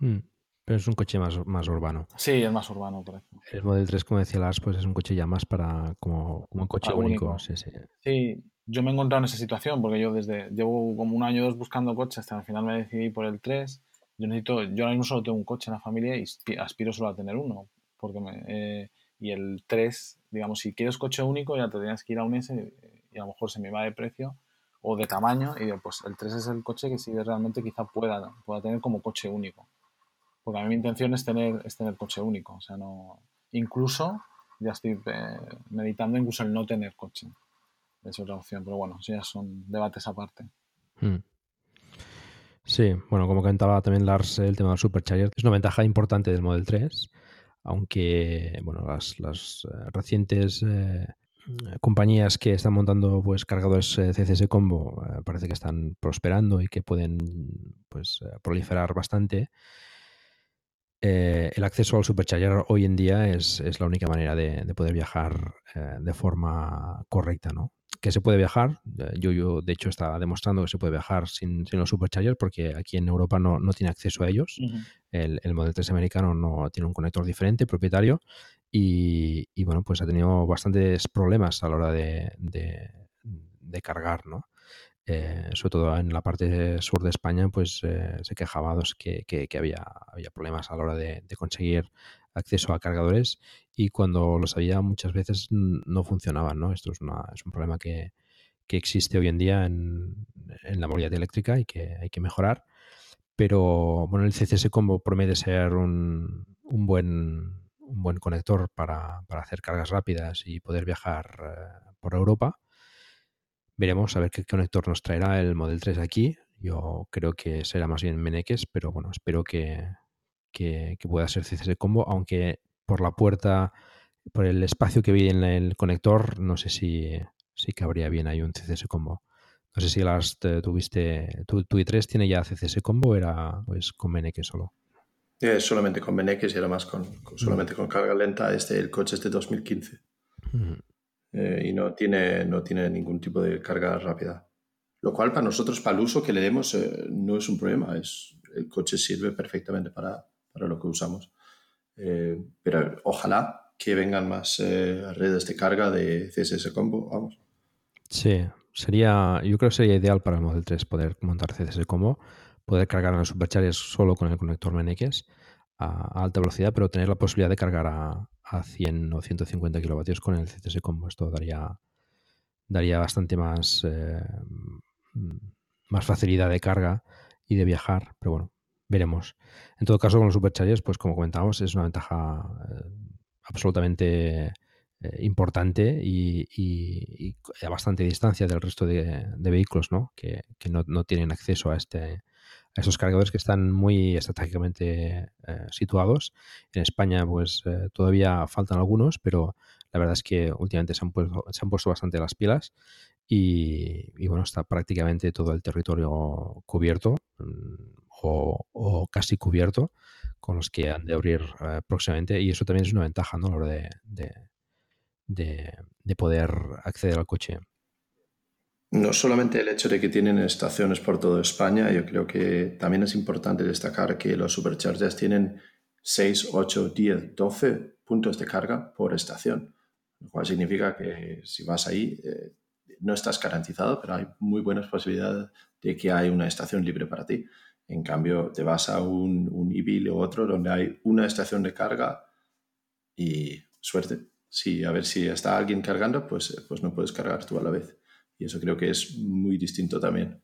Hmm, pero es un coche más, más urbano. Sí, es más urbano, por El Model 3, como decía Lars, pues es un coche ya más para como, un coche único. Sí, sí. sí, yo me he encontrado en esa situación porque yo desde llevo como un año o dos buscando coches hasta al final me decidí por el 3. Yo necesito, yo ahora mismo solo tengo un coche en la familia y aspiro solo a tener uno porque me, eh, y el 3, digamos, si quieres coche único ya te que ir a un S y a lo mejor se me va de precio o de tamaño y digo, pues el 3 es el coche que sí realmente quizá pueda, pueda tener como coche único. Porque a mí mi intención es tener, es tener coche único. O sea, no. Incluso, ya estoy eh, meditando incluso el no tener coche. Es otra opción, pero bueno, ya son debates aparte. Hmm. Sí, bueno, como comentaba también Lars, el tema del Supercharger es una ventaja importante del Model 3 aunque bueno, las, eh, recientes eh, compañías que están montando pues cargadores eh, CCS combo parece que están prosperando y que pueden pues proliferar bastante. el acceso al supercharger hoy en día es, la única manera de, de poder viajar de forma correcta, ¿no? Que se puede viajar. Eh, yo, yo, de hecho, estaba demostrando que se puede viajar sin, sin los superchargers porque aquí en Europa no, no tiene acceso a ellos. el, el, Model 3 americano no tiene un conector diferente, propietario. Y, y bueno, pues ha tenido bastantes problemas a la hora de, de, cargar, ¿no? Eh, sobre todo en la parte sur de España, pues eh, se quejaba que, que, que, había, había problemas a la hora de, de conseguir acceso a cargadores y cuando los había muchas veces no funcionaban, ¿no? Esto es, una, es un problema que, existe hoy en día en, la movilidad eléctrica y que hay que mejorar. Pero bueno, el CCS Combo promete ser un, un buen, un buen conector para, hacer cargas rápidas y poder viajar eh, por Europa. Veremos a ver qué conector nos traerá el Model 3 aquí. Yo creo que será más bien Meneques, pero bueno, espero que, que, pueda ser CCS Combo, aunque por la puerta, por el espacio que vi en el conector, no sé si, si cabría bien ahí un CCS Combo. No sé si las tuviste, tu, tu, i3 tiene ya CCS Combo era pues, con Meneque solo. Eh, solamente con Meneque y era más con, solamente mm. con carga lenta. Este, el coche es de 2015. Eh, y no tiene, no tiene ningún tipo de carga rápida. Lo cual para nosotros, para el uso que le demos, eh, no es un problema. Es, el coche sirve perfectamente para, para lo que usamos. Eh, pero ojalá que vengan más eh, redes de carga de CSS Combo, vamos. Sí, sería, yo creo que sería ideal para el Model 3 poder montar CSS Combo, poder cargar en los superchargers solo con el conector MNX a, alta velocidad, pero tener la posibilidad de cargar a, a 100 o 150 kilovatios con el CSS Combo. Esto daría, daría bastante más, eh, más facilidad de carga y de viajar, pero bueno, veremos. En todo caso, con los superchargers, pues como comentábamos, es una ventaja eh, absolutamente eh, importante y, a bastante distancia del resto de, vehículos ¿no? que, no, tienen acceso a, este, a esos cargadores que están muy estratégicamente eh, situados. En España, pues todavía faltan algunos, pero la verdad es que últimamente se han puesto, se han puesto bastante las pilas y, bueno, está prácticamente todo el territorio cubierto o, casi cubierto con los que han de abrir eh, próximamente y eso también es una ventaja ¿no? a la hora de, de poder acceder al coche. No solamente el hecho de que tienen estaciones por toda España, yo creo que también es importante destacar que los superchargers tienen 6, 8, 10, 12 puntos de carga por estación, lo cual significa que si vas ahí eh, no estás garantizado, pero hay muy buenas posibilidades de que hay una estación libre para ti. En cambio, te vas a un, un o otro donde hay una estación de carga y suerte. Si a ver si está alguien cargando, pues, pues no puedes cargar tú a la vez. Y eso creo que es muy distinto también.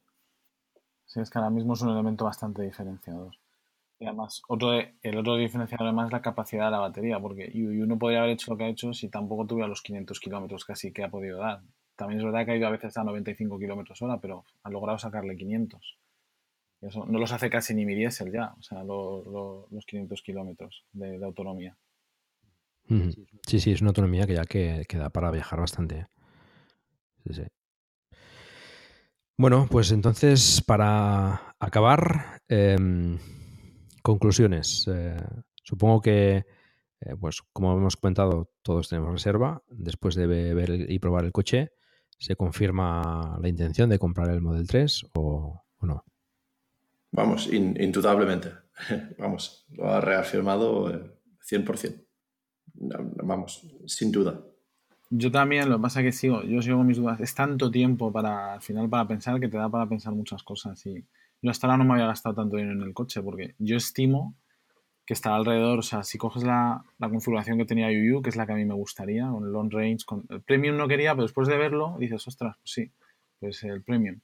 Sí, es que ahora mismo es un elemento bastante diferenciador. Y además, otro el otro diferenciador además es la capacidad de la batería, porque uno podría haber hecho lo que ha hecho si tampoco tuviera los 500 kilómetros casi que ha podido dar. También es verdad que ha ido a veces a 95 kilómetros hora, pero ha logrado sacarle 500. Eso no los hace casi ni mi diésel ya, o sea, los 500 kilómetros de, autonomía. Sí, sí, es una autonomía que ya que, que da para viajar bastante. Sí, sí. Bueno, pues entonces para acabar, em, conclusiones. Eh, supongo que, eh, pues como hemos comentado, todos tenemos reserva. Después de ver y probar el coche, ¿se confirma la intención de comprar el Model 3 o, no? Vamos, indudablemente. Vamos, lo ha reafirmado 100%. Eh, vamos, sin duda. Yo también, lo que pasa es que sigo, yo sigo con mis dudas. Es tanto tiempo para, al final, para pensar que te da para pensar muchas cosas. Y yo hasta ahora no me había gastado tanto dinero en el coche, porque yo estimo que está alrededor, o sea, si coges la, configuración que tenía UU, que es la que a mí me gustaría, con el long range, con el premium no quería, pero después de verlo dices, ostras, pues sí, pues el premium.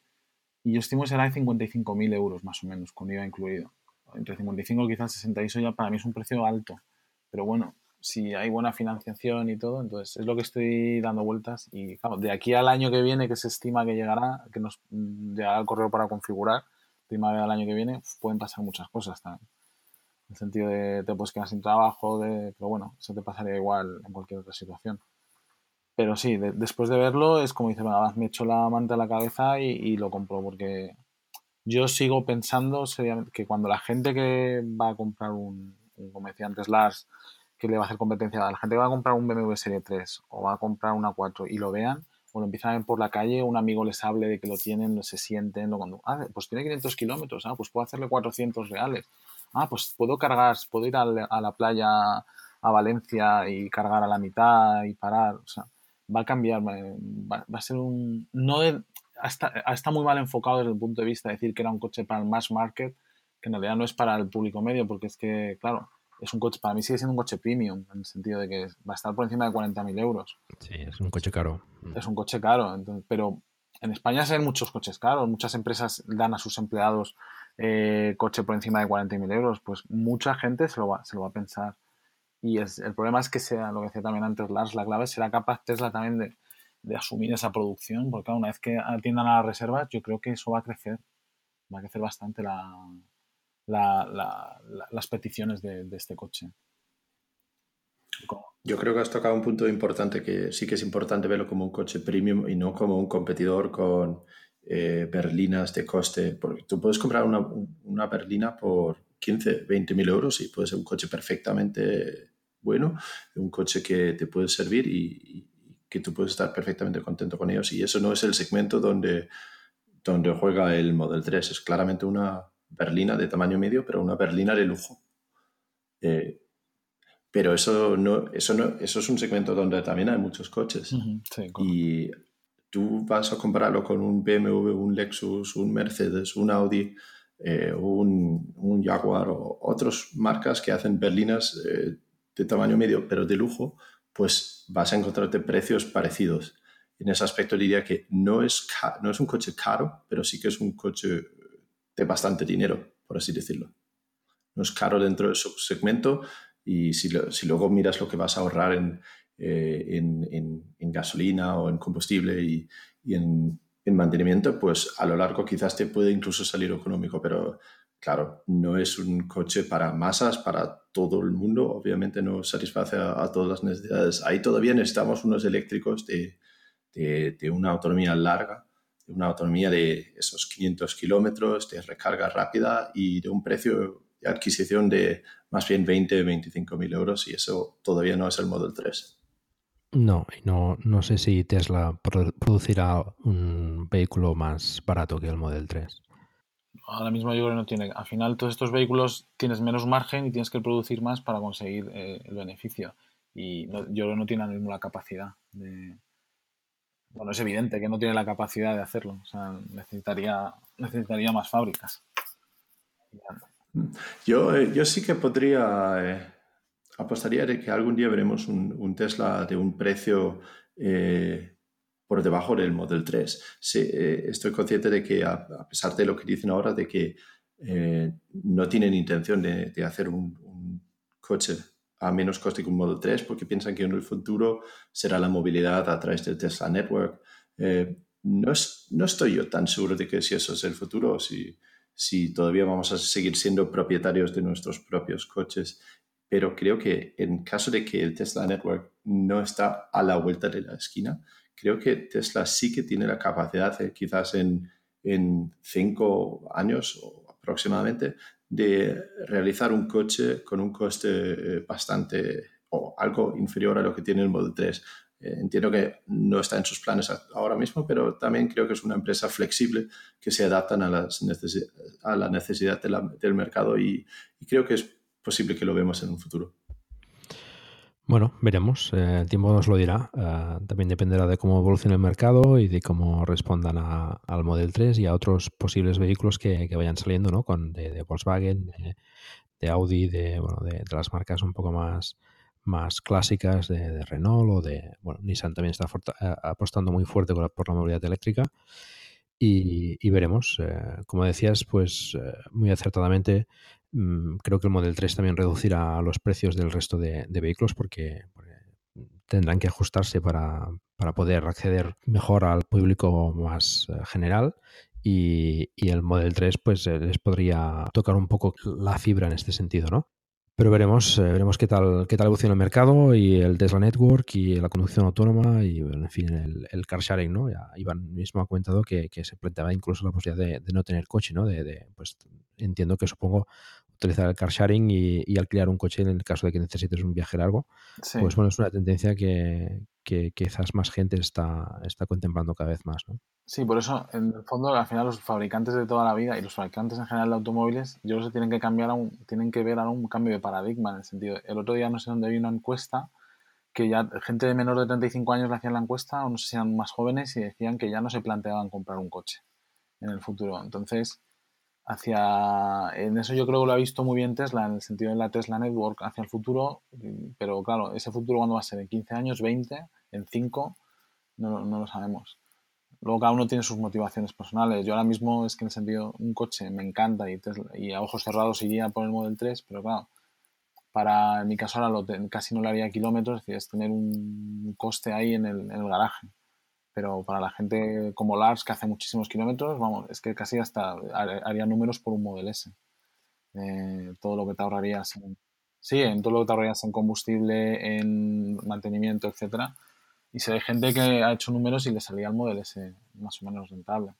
Y yo estimo será de 55.000 euros más o menos, con IVA incluido. Entre 55 y quizás 60, y eso ya para mí es un precio alto. Pero bueno, si hay buena financiación y todo, entonces es lo que estoy dando vueltas y claro, de aquí al año que viene que se estima que llegará, que nos llegará el correo para configurar, primavera del año que viene, pueden pasar muchas cosas también. En el sentido de te puedes quedar sin trabajo, de, pero bueno, eso te pasaría igual en cualquier otra situación. Pero sí, después de verlo es como dice, me echo la manta a la cabeza y, lo compro porque yo sigo pensando que cuando la gente que va a comprar un, como decía antes Lars, que le va a hacer competencia a la gente que va a comprar un BMW Serie 3 o va a comprar una 4 y lo vean o lo empiezan a ver por la calle, un amigo les hable de que lo tienen, se sienten, lo cuando, ah, pues tiene 500 kilómetros, ah, pues puedo hacerle 400 reales, ah, pues puedo cargar, puedo ir a la playa a Valencia y cargar a la mitad y parar, o sea, va a cambiar, va, a ser un, no hasta, está muy mal enfocado desde el punto de vista de decir que era un coche para el mass market, que en realidad no es para el público medio, porque es que, claro, es un coche, para mí sigue siendo un coche premium, en el sentido de que va a estar por encima de 40.000 euros. Sí, es un coche caro. Es un coche caro, pero en España se ven muchos coches caros, muchas empresas dan a sus empleados eh, coche por encima de 40.000 euros, pues mucha gente se lo, va, se lo va a pensar. Y el problema es que sea, lo que decía también antes Lars, la clave será capaz Tesla también de, asumir esa producción, porque una vez que atiendan a las reservas, yo creo que eso va a crecer, va a crecer bastante la, las peticiones de, este coche. Yo creo que has tocado un punto importante que sí que es importante verlo como un coche premium y no como un competidor con eh, berlinas de coste. Porque tú puedes comprar una, berlina por 15, 20 mil euros y puede ser un coche perfectamente bueno, un coche que te puede servir y, que tú puedes estar perfectamente contento con ellos. Y eso no es el segmento donde, donde juega el Model 3, es claramente una, berlina de tamaño medio, pero una berlina de lujo. Eh, pero eso no, eso no, eso es un segmento donde también hay muchos coches. y tú vas a compararlo con un BMW, un Lexus, un Mercedes, un Audi, eh, un, un, Jaguar o otras marcas que hacen berlinas eh, de tamaño medio, pero de lujo, pues vas a encontrarte precios parecidos. En ese aspecto diría que no es, no es un coche caro, pero sí que es un coche de bastante dinero, por así decirlo. No es caro dentro de su segmento y si, si luego miras lo que vas a ahorrar en, eh, en, en, gasolina o en combustible y, y en, mantenimiento, pues a lo largo quizás te puede incluso salir económico, pero claro, no es un coche para masas, para todo el mundo, obviamente no satisface a, todas las necesidades. Ahí todavía necesitamos unos eléctricos de, una autonomía larga, de una autonomía de esos 500 kilómetros, de recarga rápida y de un precio de adquisición de más bien 20, 25 mil euros y eso todavía no es el Model 3. No, no, no sé si Tesla producirá un vehículo más barato que el Model 3 ahora mismo yo creo que no tiene. Al final, todos estos vehículos tienes menos margen y tienes que producir más para conseguir eh, el beneficio. Y yo creo que no tiene mismo la capacidad de. Bueno, es evidente que no tiene la capacidad de hacerlo. O sea, necesitaría, necesitaría más fábricas. Yo, eh, yo sí que podría. Eh, apostaría de que algún día veremos un, Tesla de un precio por debajo del Model 3. Eh, estoy consciente de que, a, pesar de lo que dicen ahora, de que eh, no tienen intención de, hacer un, coche a menos coste que un Model 3 porque piensan que en el futuro será la movilidad a través del Tesla Network. Eh, no, no, estoy yo tan seguro de que si eso es el futuro, si, si todavía vamos a seguir siendo propietarios de nuestros propios coches. Pero creo que en caso de que el Tesla Network no está a la vuelta de la esquina, creo que Tesla sí que tiene la capacidad, quizás en, cinco años aproximadamente, de realizar un coche con un coste eh, bastante o algo inferior a lo que tiene el Model 3. Eh, entiendo que no está en sus planes ahora mismo, pero también creo que es una empresa flexible que se adaptan a, las a la necesidad del mercado y, y creo que es posible que lo vemos en un futuro. Bueno, veremos. Eh, el tiempo nos lo dirá. Eh, también dependerá de cómo evolucione el mercado y de cómo respondan al Model 3 y a otros posibles vehículos que, vayan saliendo, ¿no? Con, de, Volkswagen, de, Audi, de, bueno, de, las marcas un poco más, más clásicas de, Renault o de... Bueno, Nissan también está eh, apostando muy fuerte por la movilidad eléctrica. Y, veremos. como decías, pues muy acertadamente creo que el Model 3 también reducirá los precios del resto de, vehículos porque, tendrán que ajustarse para, poder acceder mejor al público más eh, general y, el Model 3 pues eh, les podría tocar un poco la fibra en este sentido, ¿no? Pero veremos, eh, veremos qué tal, qué tal evoluciona el mercado y el Tesla Network y la conducción autónoma y, en fin, el, car sharing, ¿no? Ya Iván mismo ha comentado que, se planteaba incluso la posibilidad de, no tener coche, ¿no? De, pues entiendo que supongo utilizar el car sharing y, alquilar un coche en el caso de que necesites un viaje largo. Pues bueno, es una tendencia que, quizás más gente está, está contemplando cada vez más. ¿no? Sí, por eso, en el fondo, al final los fabricantes de toda la vida y los fabricantes en general de automóviles, yo creo que tienen que cambiar, un, tienen que ver un cambio de paradigma en el sentido. El otro día no sé dónde vi una encuesta que ya gente de menor de 35 años le hacían la encuesta, o no sé si eran más jóvenes, y decían que ya no se planteaban comprar un coche en el futuro. Entonces, hacia en eso yo creo que lo ha visto muy bien Tesla en el sentido de la Tesla Network hacia el futuro pero claro ese futuro cuándo va a ser en 15 años 20 en 5 no, no, lo sabemos. Luego cada uno tiene sus motivaciones personales. Yo ahora mismo es que en el sentido un coche me encanta y, y a ojos cerrados iría por el Model 3 pero claro para en mi caso ahora lo casi no le haría kilómetros es decir es tener un coste ahí en el, en el garaje pero para la gente como Lars, que hace muchísimos kilómetros, vamos, es que casi hasta haría números por un Model S. Eh, todo lo que te ahorrarías en, sí, en todo lo que te ahorrarías en combustible, en mantenimiento, etcétera. Y si hay gente que ha hecho números y le salía el Model S más o menos rentable.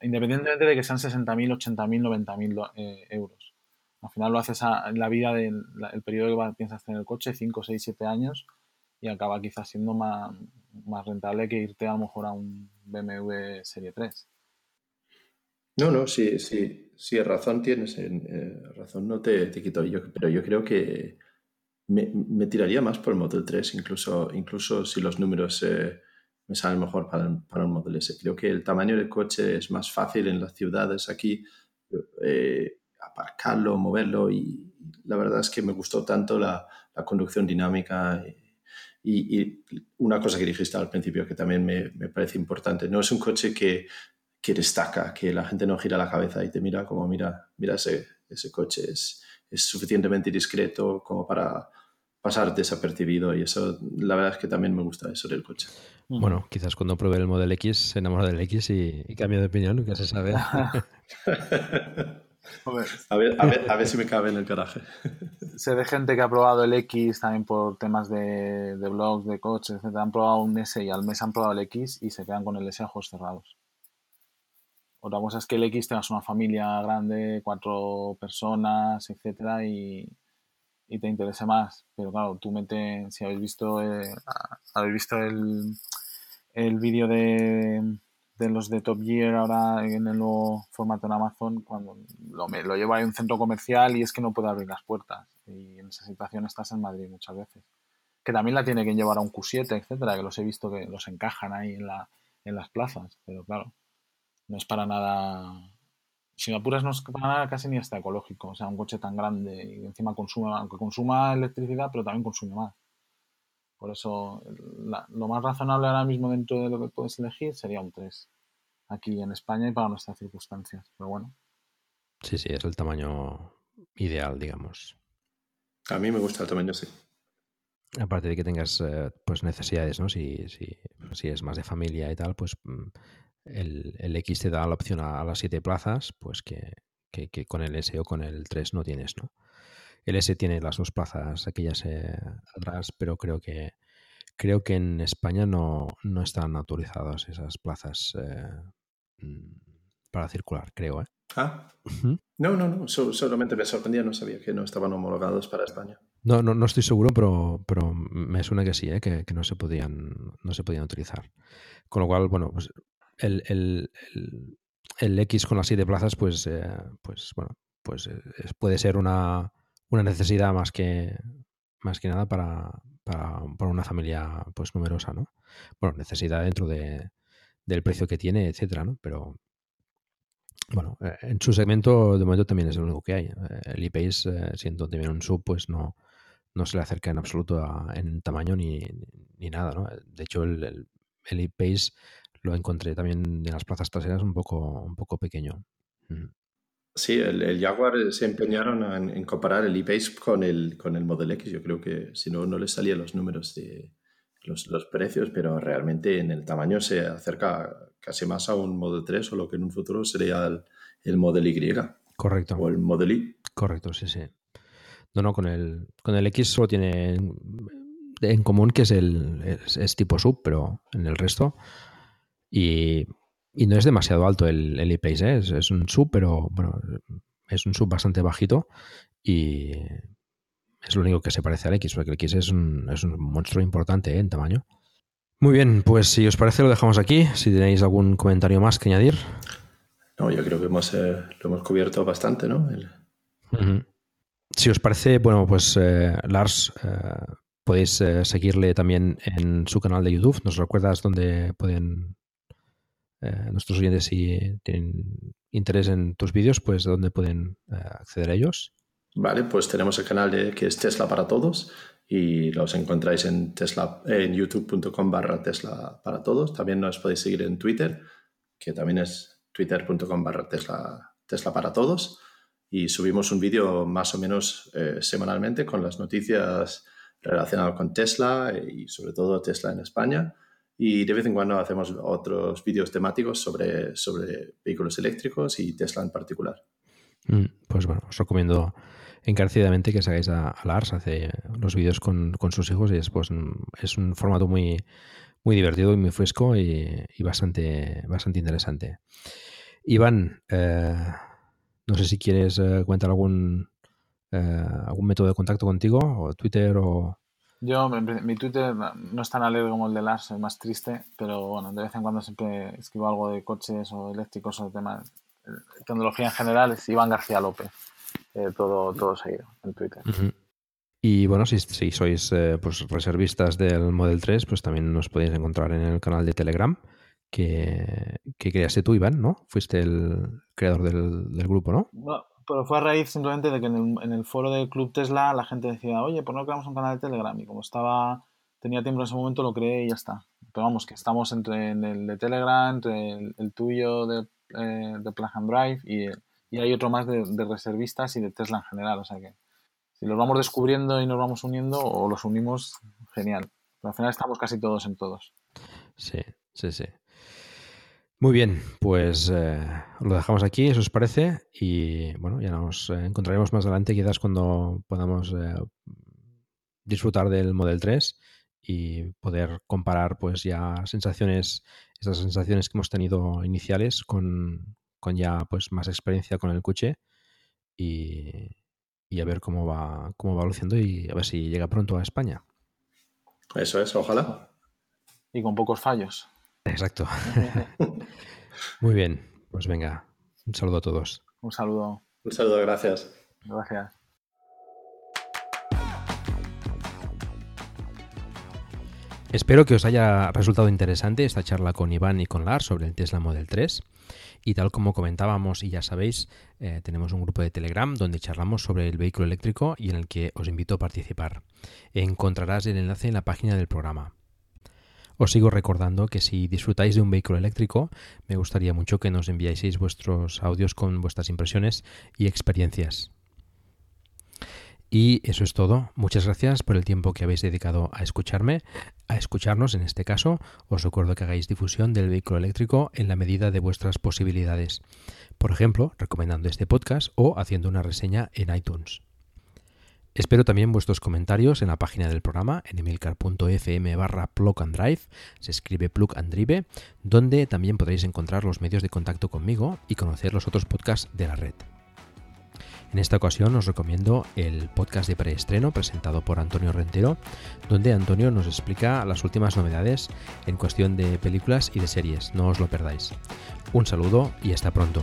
Independientemente de que sean 60.000, 80.000, 90.000 eh, euros. Al final lo haces en la vida del el periodo que piensas tener el coche, 5, 6, 7 años, y acaba quizás siendo más, más rentable que irte a lo mejor a un BMW Serie 3. No, no, sí, sí, sí, razón tienes, eh, razón no te, te quito, yo, pero yo creo que me, tiraría más por el Model 3, incluso, incluso si los números eh, me salen mejor para, para, un Model S. Creo que el tamaño del coche es más fácil en las ciudades aquí, eh, aparcarlo, moverlo y la verdad es que me gustó tanto la, la conducción dinámica. Una cosa que dijiste al principio que también me, me, parece importante, no es un coche que, que, destaca, que la gente no gira la cabeza y te mira como, mira, mira ese, ese coche, es, es suficientemente discreto como para pasar desapercibido y eso la verdad es que también me gusta eso del coche. Bueno, quizás cuando pruebe el Model X se enamora del X y, y cambia de opinión, nunca se sabe. A ver, a, ver, a ver si me cabe en el garaje. Sé de gente que ha probado el X también por temas de, de blogs, de coches, etc. Han probado un S y al mes han probado el X y se quedan con el S a ojos cerrados. Otra cosa es que el X tengas una familia grande, cuatro personas, etcétera, y, y te interese más. Pero claro, tú mete, si habéis visto, eh, habéis visto el, el vídeo de, de los de Top Gear ahora en el nuevo formato en Amazon, cuando lo, me- lo llevo a un centro comercial y es que no puedo abrir las puertas. Y en esa situación estás en Madrid muchas veces. Que también la tiene que llevar a un Q7, etcétera, que los he visto que los encajan ahí en, la, en las plazas. Pero claro, no es para nada. Si apuras, no es para nada casi ni hasta ecológico. O sea, un coche tan grande y encima consume, aunque consuma electricidad, pero también consume más. Por eso, la- lo más razonable ahora mismo dentro de lo que puedes elegir sería un 3. Aquí en España y para nuestras circunstancias. Pero bueno, Sí, sí, es el tamaño ideal, digamos. A mí me gusta el tamaño, sí. Aparte de que tengas eh, pues necesidades, ¿no? Si, si, si es más de familia y tal, pues mm, el, el X te da la opción a, a las siete plazas, pues que, que- que con el S o con el 3 no tienes, ¿no? El S tiene las dos plazas aquellas eh, atrás, pero creo que creo que en España no, no están autorizadas esas plazas eh, mm, para circular, creo, ¿eh? Ah, no, no, no. so- solamente me sorprendía, no sabía que no estaban homologados para España. No, no, no estoy seguro, pero, pero me suena que sí, ¿eh? que, que no se podían, no se podían utilizar. Con lo cual, bueno, pues el, el- el- el X con las siete plazas, pues, eh, pues bueno, pues eh, es- puede ser una, una necesidad más que, más que nada para, para, para una familia pues numerosa, ¿no? Bueno, necesidad dentro de, del precio que tiene, etcétera, ¿no? Pero bueno, eh, en su segmento de momento también es el único que hay. Eh, El ePace, eh, siendo también un sub, pues no, no se le acerca en absoluto en tamaño ni, ni nada, ¿no? De hecho, el, el, el lo encontré también en las plazas traseras un poco, un poco pequeño. Mm. Sí, el, el Jaguar eh, se empeñaron en, en comparar el e-Pace con el, con el Model X. Yo creo que si no, no les salían los números de los, los precios, pero realmente en el tamaño se acerca casi más a un Model 3 o lo que en un futuro sería el, el Model Y Correcto. o el Model Y. Correcto, sí, sí. No, no, con el, con el X solo tiene en, en común que es el es, es tipo sub, pero en el resto. Y, y no es demasiado alto el, el e-Pace, ¿eh? es, es un sub, pero bueno, es un sub bastante bajito y es lo único que se parece al X, porque el X es un, es un monstruo importante ¿eh? en tamaño. Muy bien, pues si os parece lo dejamos aquí. Si tenéis algún comentario más que añadir. No, yo creo que hemos, eh, lo hemos cubierto bastante, ¿no? El-. Si os parece, bueno, pues eh, Lars, eh, podéis eh, seguirle también en su canal de YouTube. ¿Nos recuerdas dónde pueden eh, nuestros oyentes, si tienen interés en tus vídeos, pues dónde pueden eh, acceder a ellos? Vale, pues tenemos el canal de, que es Tesla para Todos y los encontráis en, Tesla, en youtube.com barra Tesla para Todos. También nos podéis seguir en Twitter, que también es twitter.com barra Tesla, Tesla para Todos. Y subimos un vídeo más o menos eh, semanalmente con las noticias relacionadas con Tesla y sobre todo Tesla en España. Y de vez en cuando hacemos otros vídeos temáticos sobre, sobre vehículos eléctricos y Tesla en particular. Mm, Pues bueno, os recomiendo encarecidamente que sigáis a, a Lars, hace los vídeos con, con sus hijos y es, pues, un- es un formato muy, muy divertido y muy fresco y, y bastante, bastante interesante. Iván, eh, no sé si quieres eh, comentar algún, eh, algún método de contacto contigo, o Twitter o... Yo, mi, Twitter no es tan alegre como el de Lars, es más triste, pero bueno, de vez en cuando siempre escribo algo de coches o eléctricos o de temas, eh, tecnología en general, es Iván García López, eh, todo, todo seguido en Twitter. Y bueno, si, si sois eh, pues, reservistas del Model 3, pues también nos podéis encontrar en el canal de Telegram que, que creaste tú, Iván, ¿no? Fuiste el creador del, del grupo, ¿no? No, pero fue a raíz simplemente de que en el, foro del Club Tesla la gente decía, oye, ¿por no creamos un canal de Telegram? Y como estaba, tenía tiempo en ese momento, lo creé y ya está. Pero vamos, que estamos entre en el de Telegram, entre el, el tuyo de, eh, de Plug and Drive y, y hay otro más de, de reservistas y de Tesla en general. O sea que si los vamos descubriendo y nos vamos uniendo o los unimos, genial. Pero al final estamos casi todos en todos. Sí, sí, sí. Muy bien, pues eh, lo dejamos aquí, eso os parece, y bueno, ya nos eh, encontraremos más adelante, quizás cuando podamos eh, disfrutar del Model 3 y poder comparar pues ya sensaciones, esas sensaciones que hemos tenido iniciales con, con ya pues más experiencia con el coche y, y a ver cómo va, cómo va luciendo y a ver si llega pronto a España. Eso es, ojalá. Y con pocos fallos. Exacto. Muy bien, pues venga, un saludo a todos. Un saludo. Un saludo, gracias. Gracias. Espero que os haya resultado interesante esta charla con Iván y con Lars sobre el Tesla Model 3. Y tal como comentábamos y ya sabéis, eh, tenemos un grupo de Telegram donde charlamos sobre el vehículo eléctrico y en el que os invito a participar. Encontrarás el enlace en la página del programa. Os sigo recordando que si disfrutáis de un vehículo eléctrico, me gustaría mucho que nos enviáis vuestros audios con vuestras impresiones y experiencias. Y eso es todo. Muchas gracias por el tiempo que habéis dedicado a escucharme, a escucharnos en este caso. Os recuerdo que hagáis difusión del vehículo eléctrico en la medida de vuestras posibilidades. Por ejemplo, recomendando este podcast o haciendo una reseña en iTunes. Espero también vuestros comentarios en la página del programa, en emilcar.fm barra se escribe plug and drive, donde también podréis encontrar los medios de contacto conmigo y conocer los otros podcasts de la red. En esta ocasión os recomiendo el podcast de preestreno presentado por Antonio Rentero, donde Antonio nos explica las últimas novedades en cuestión de películas y de series. No os lo perdáis. Un saludo y hasta pronto.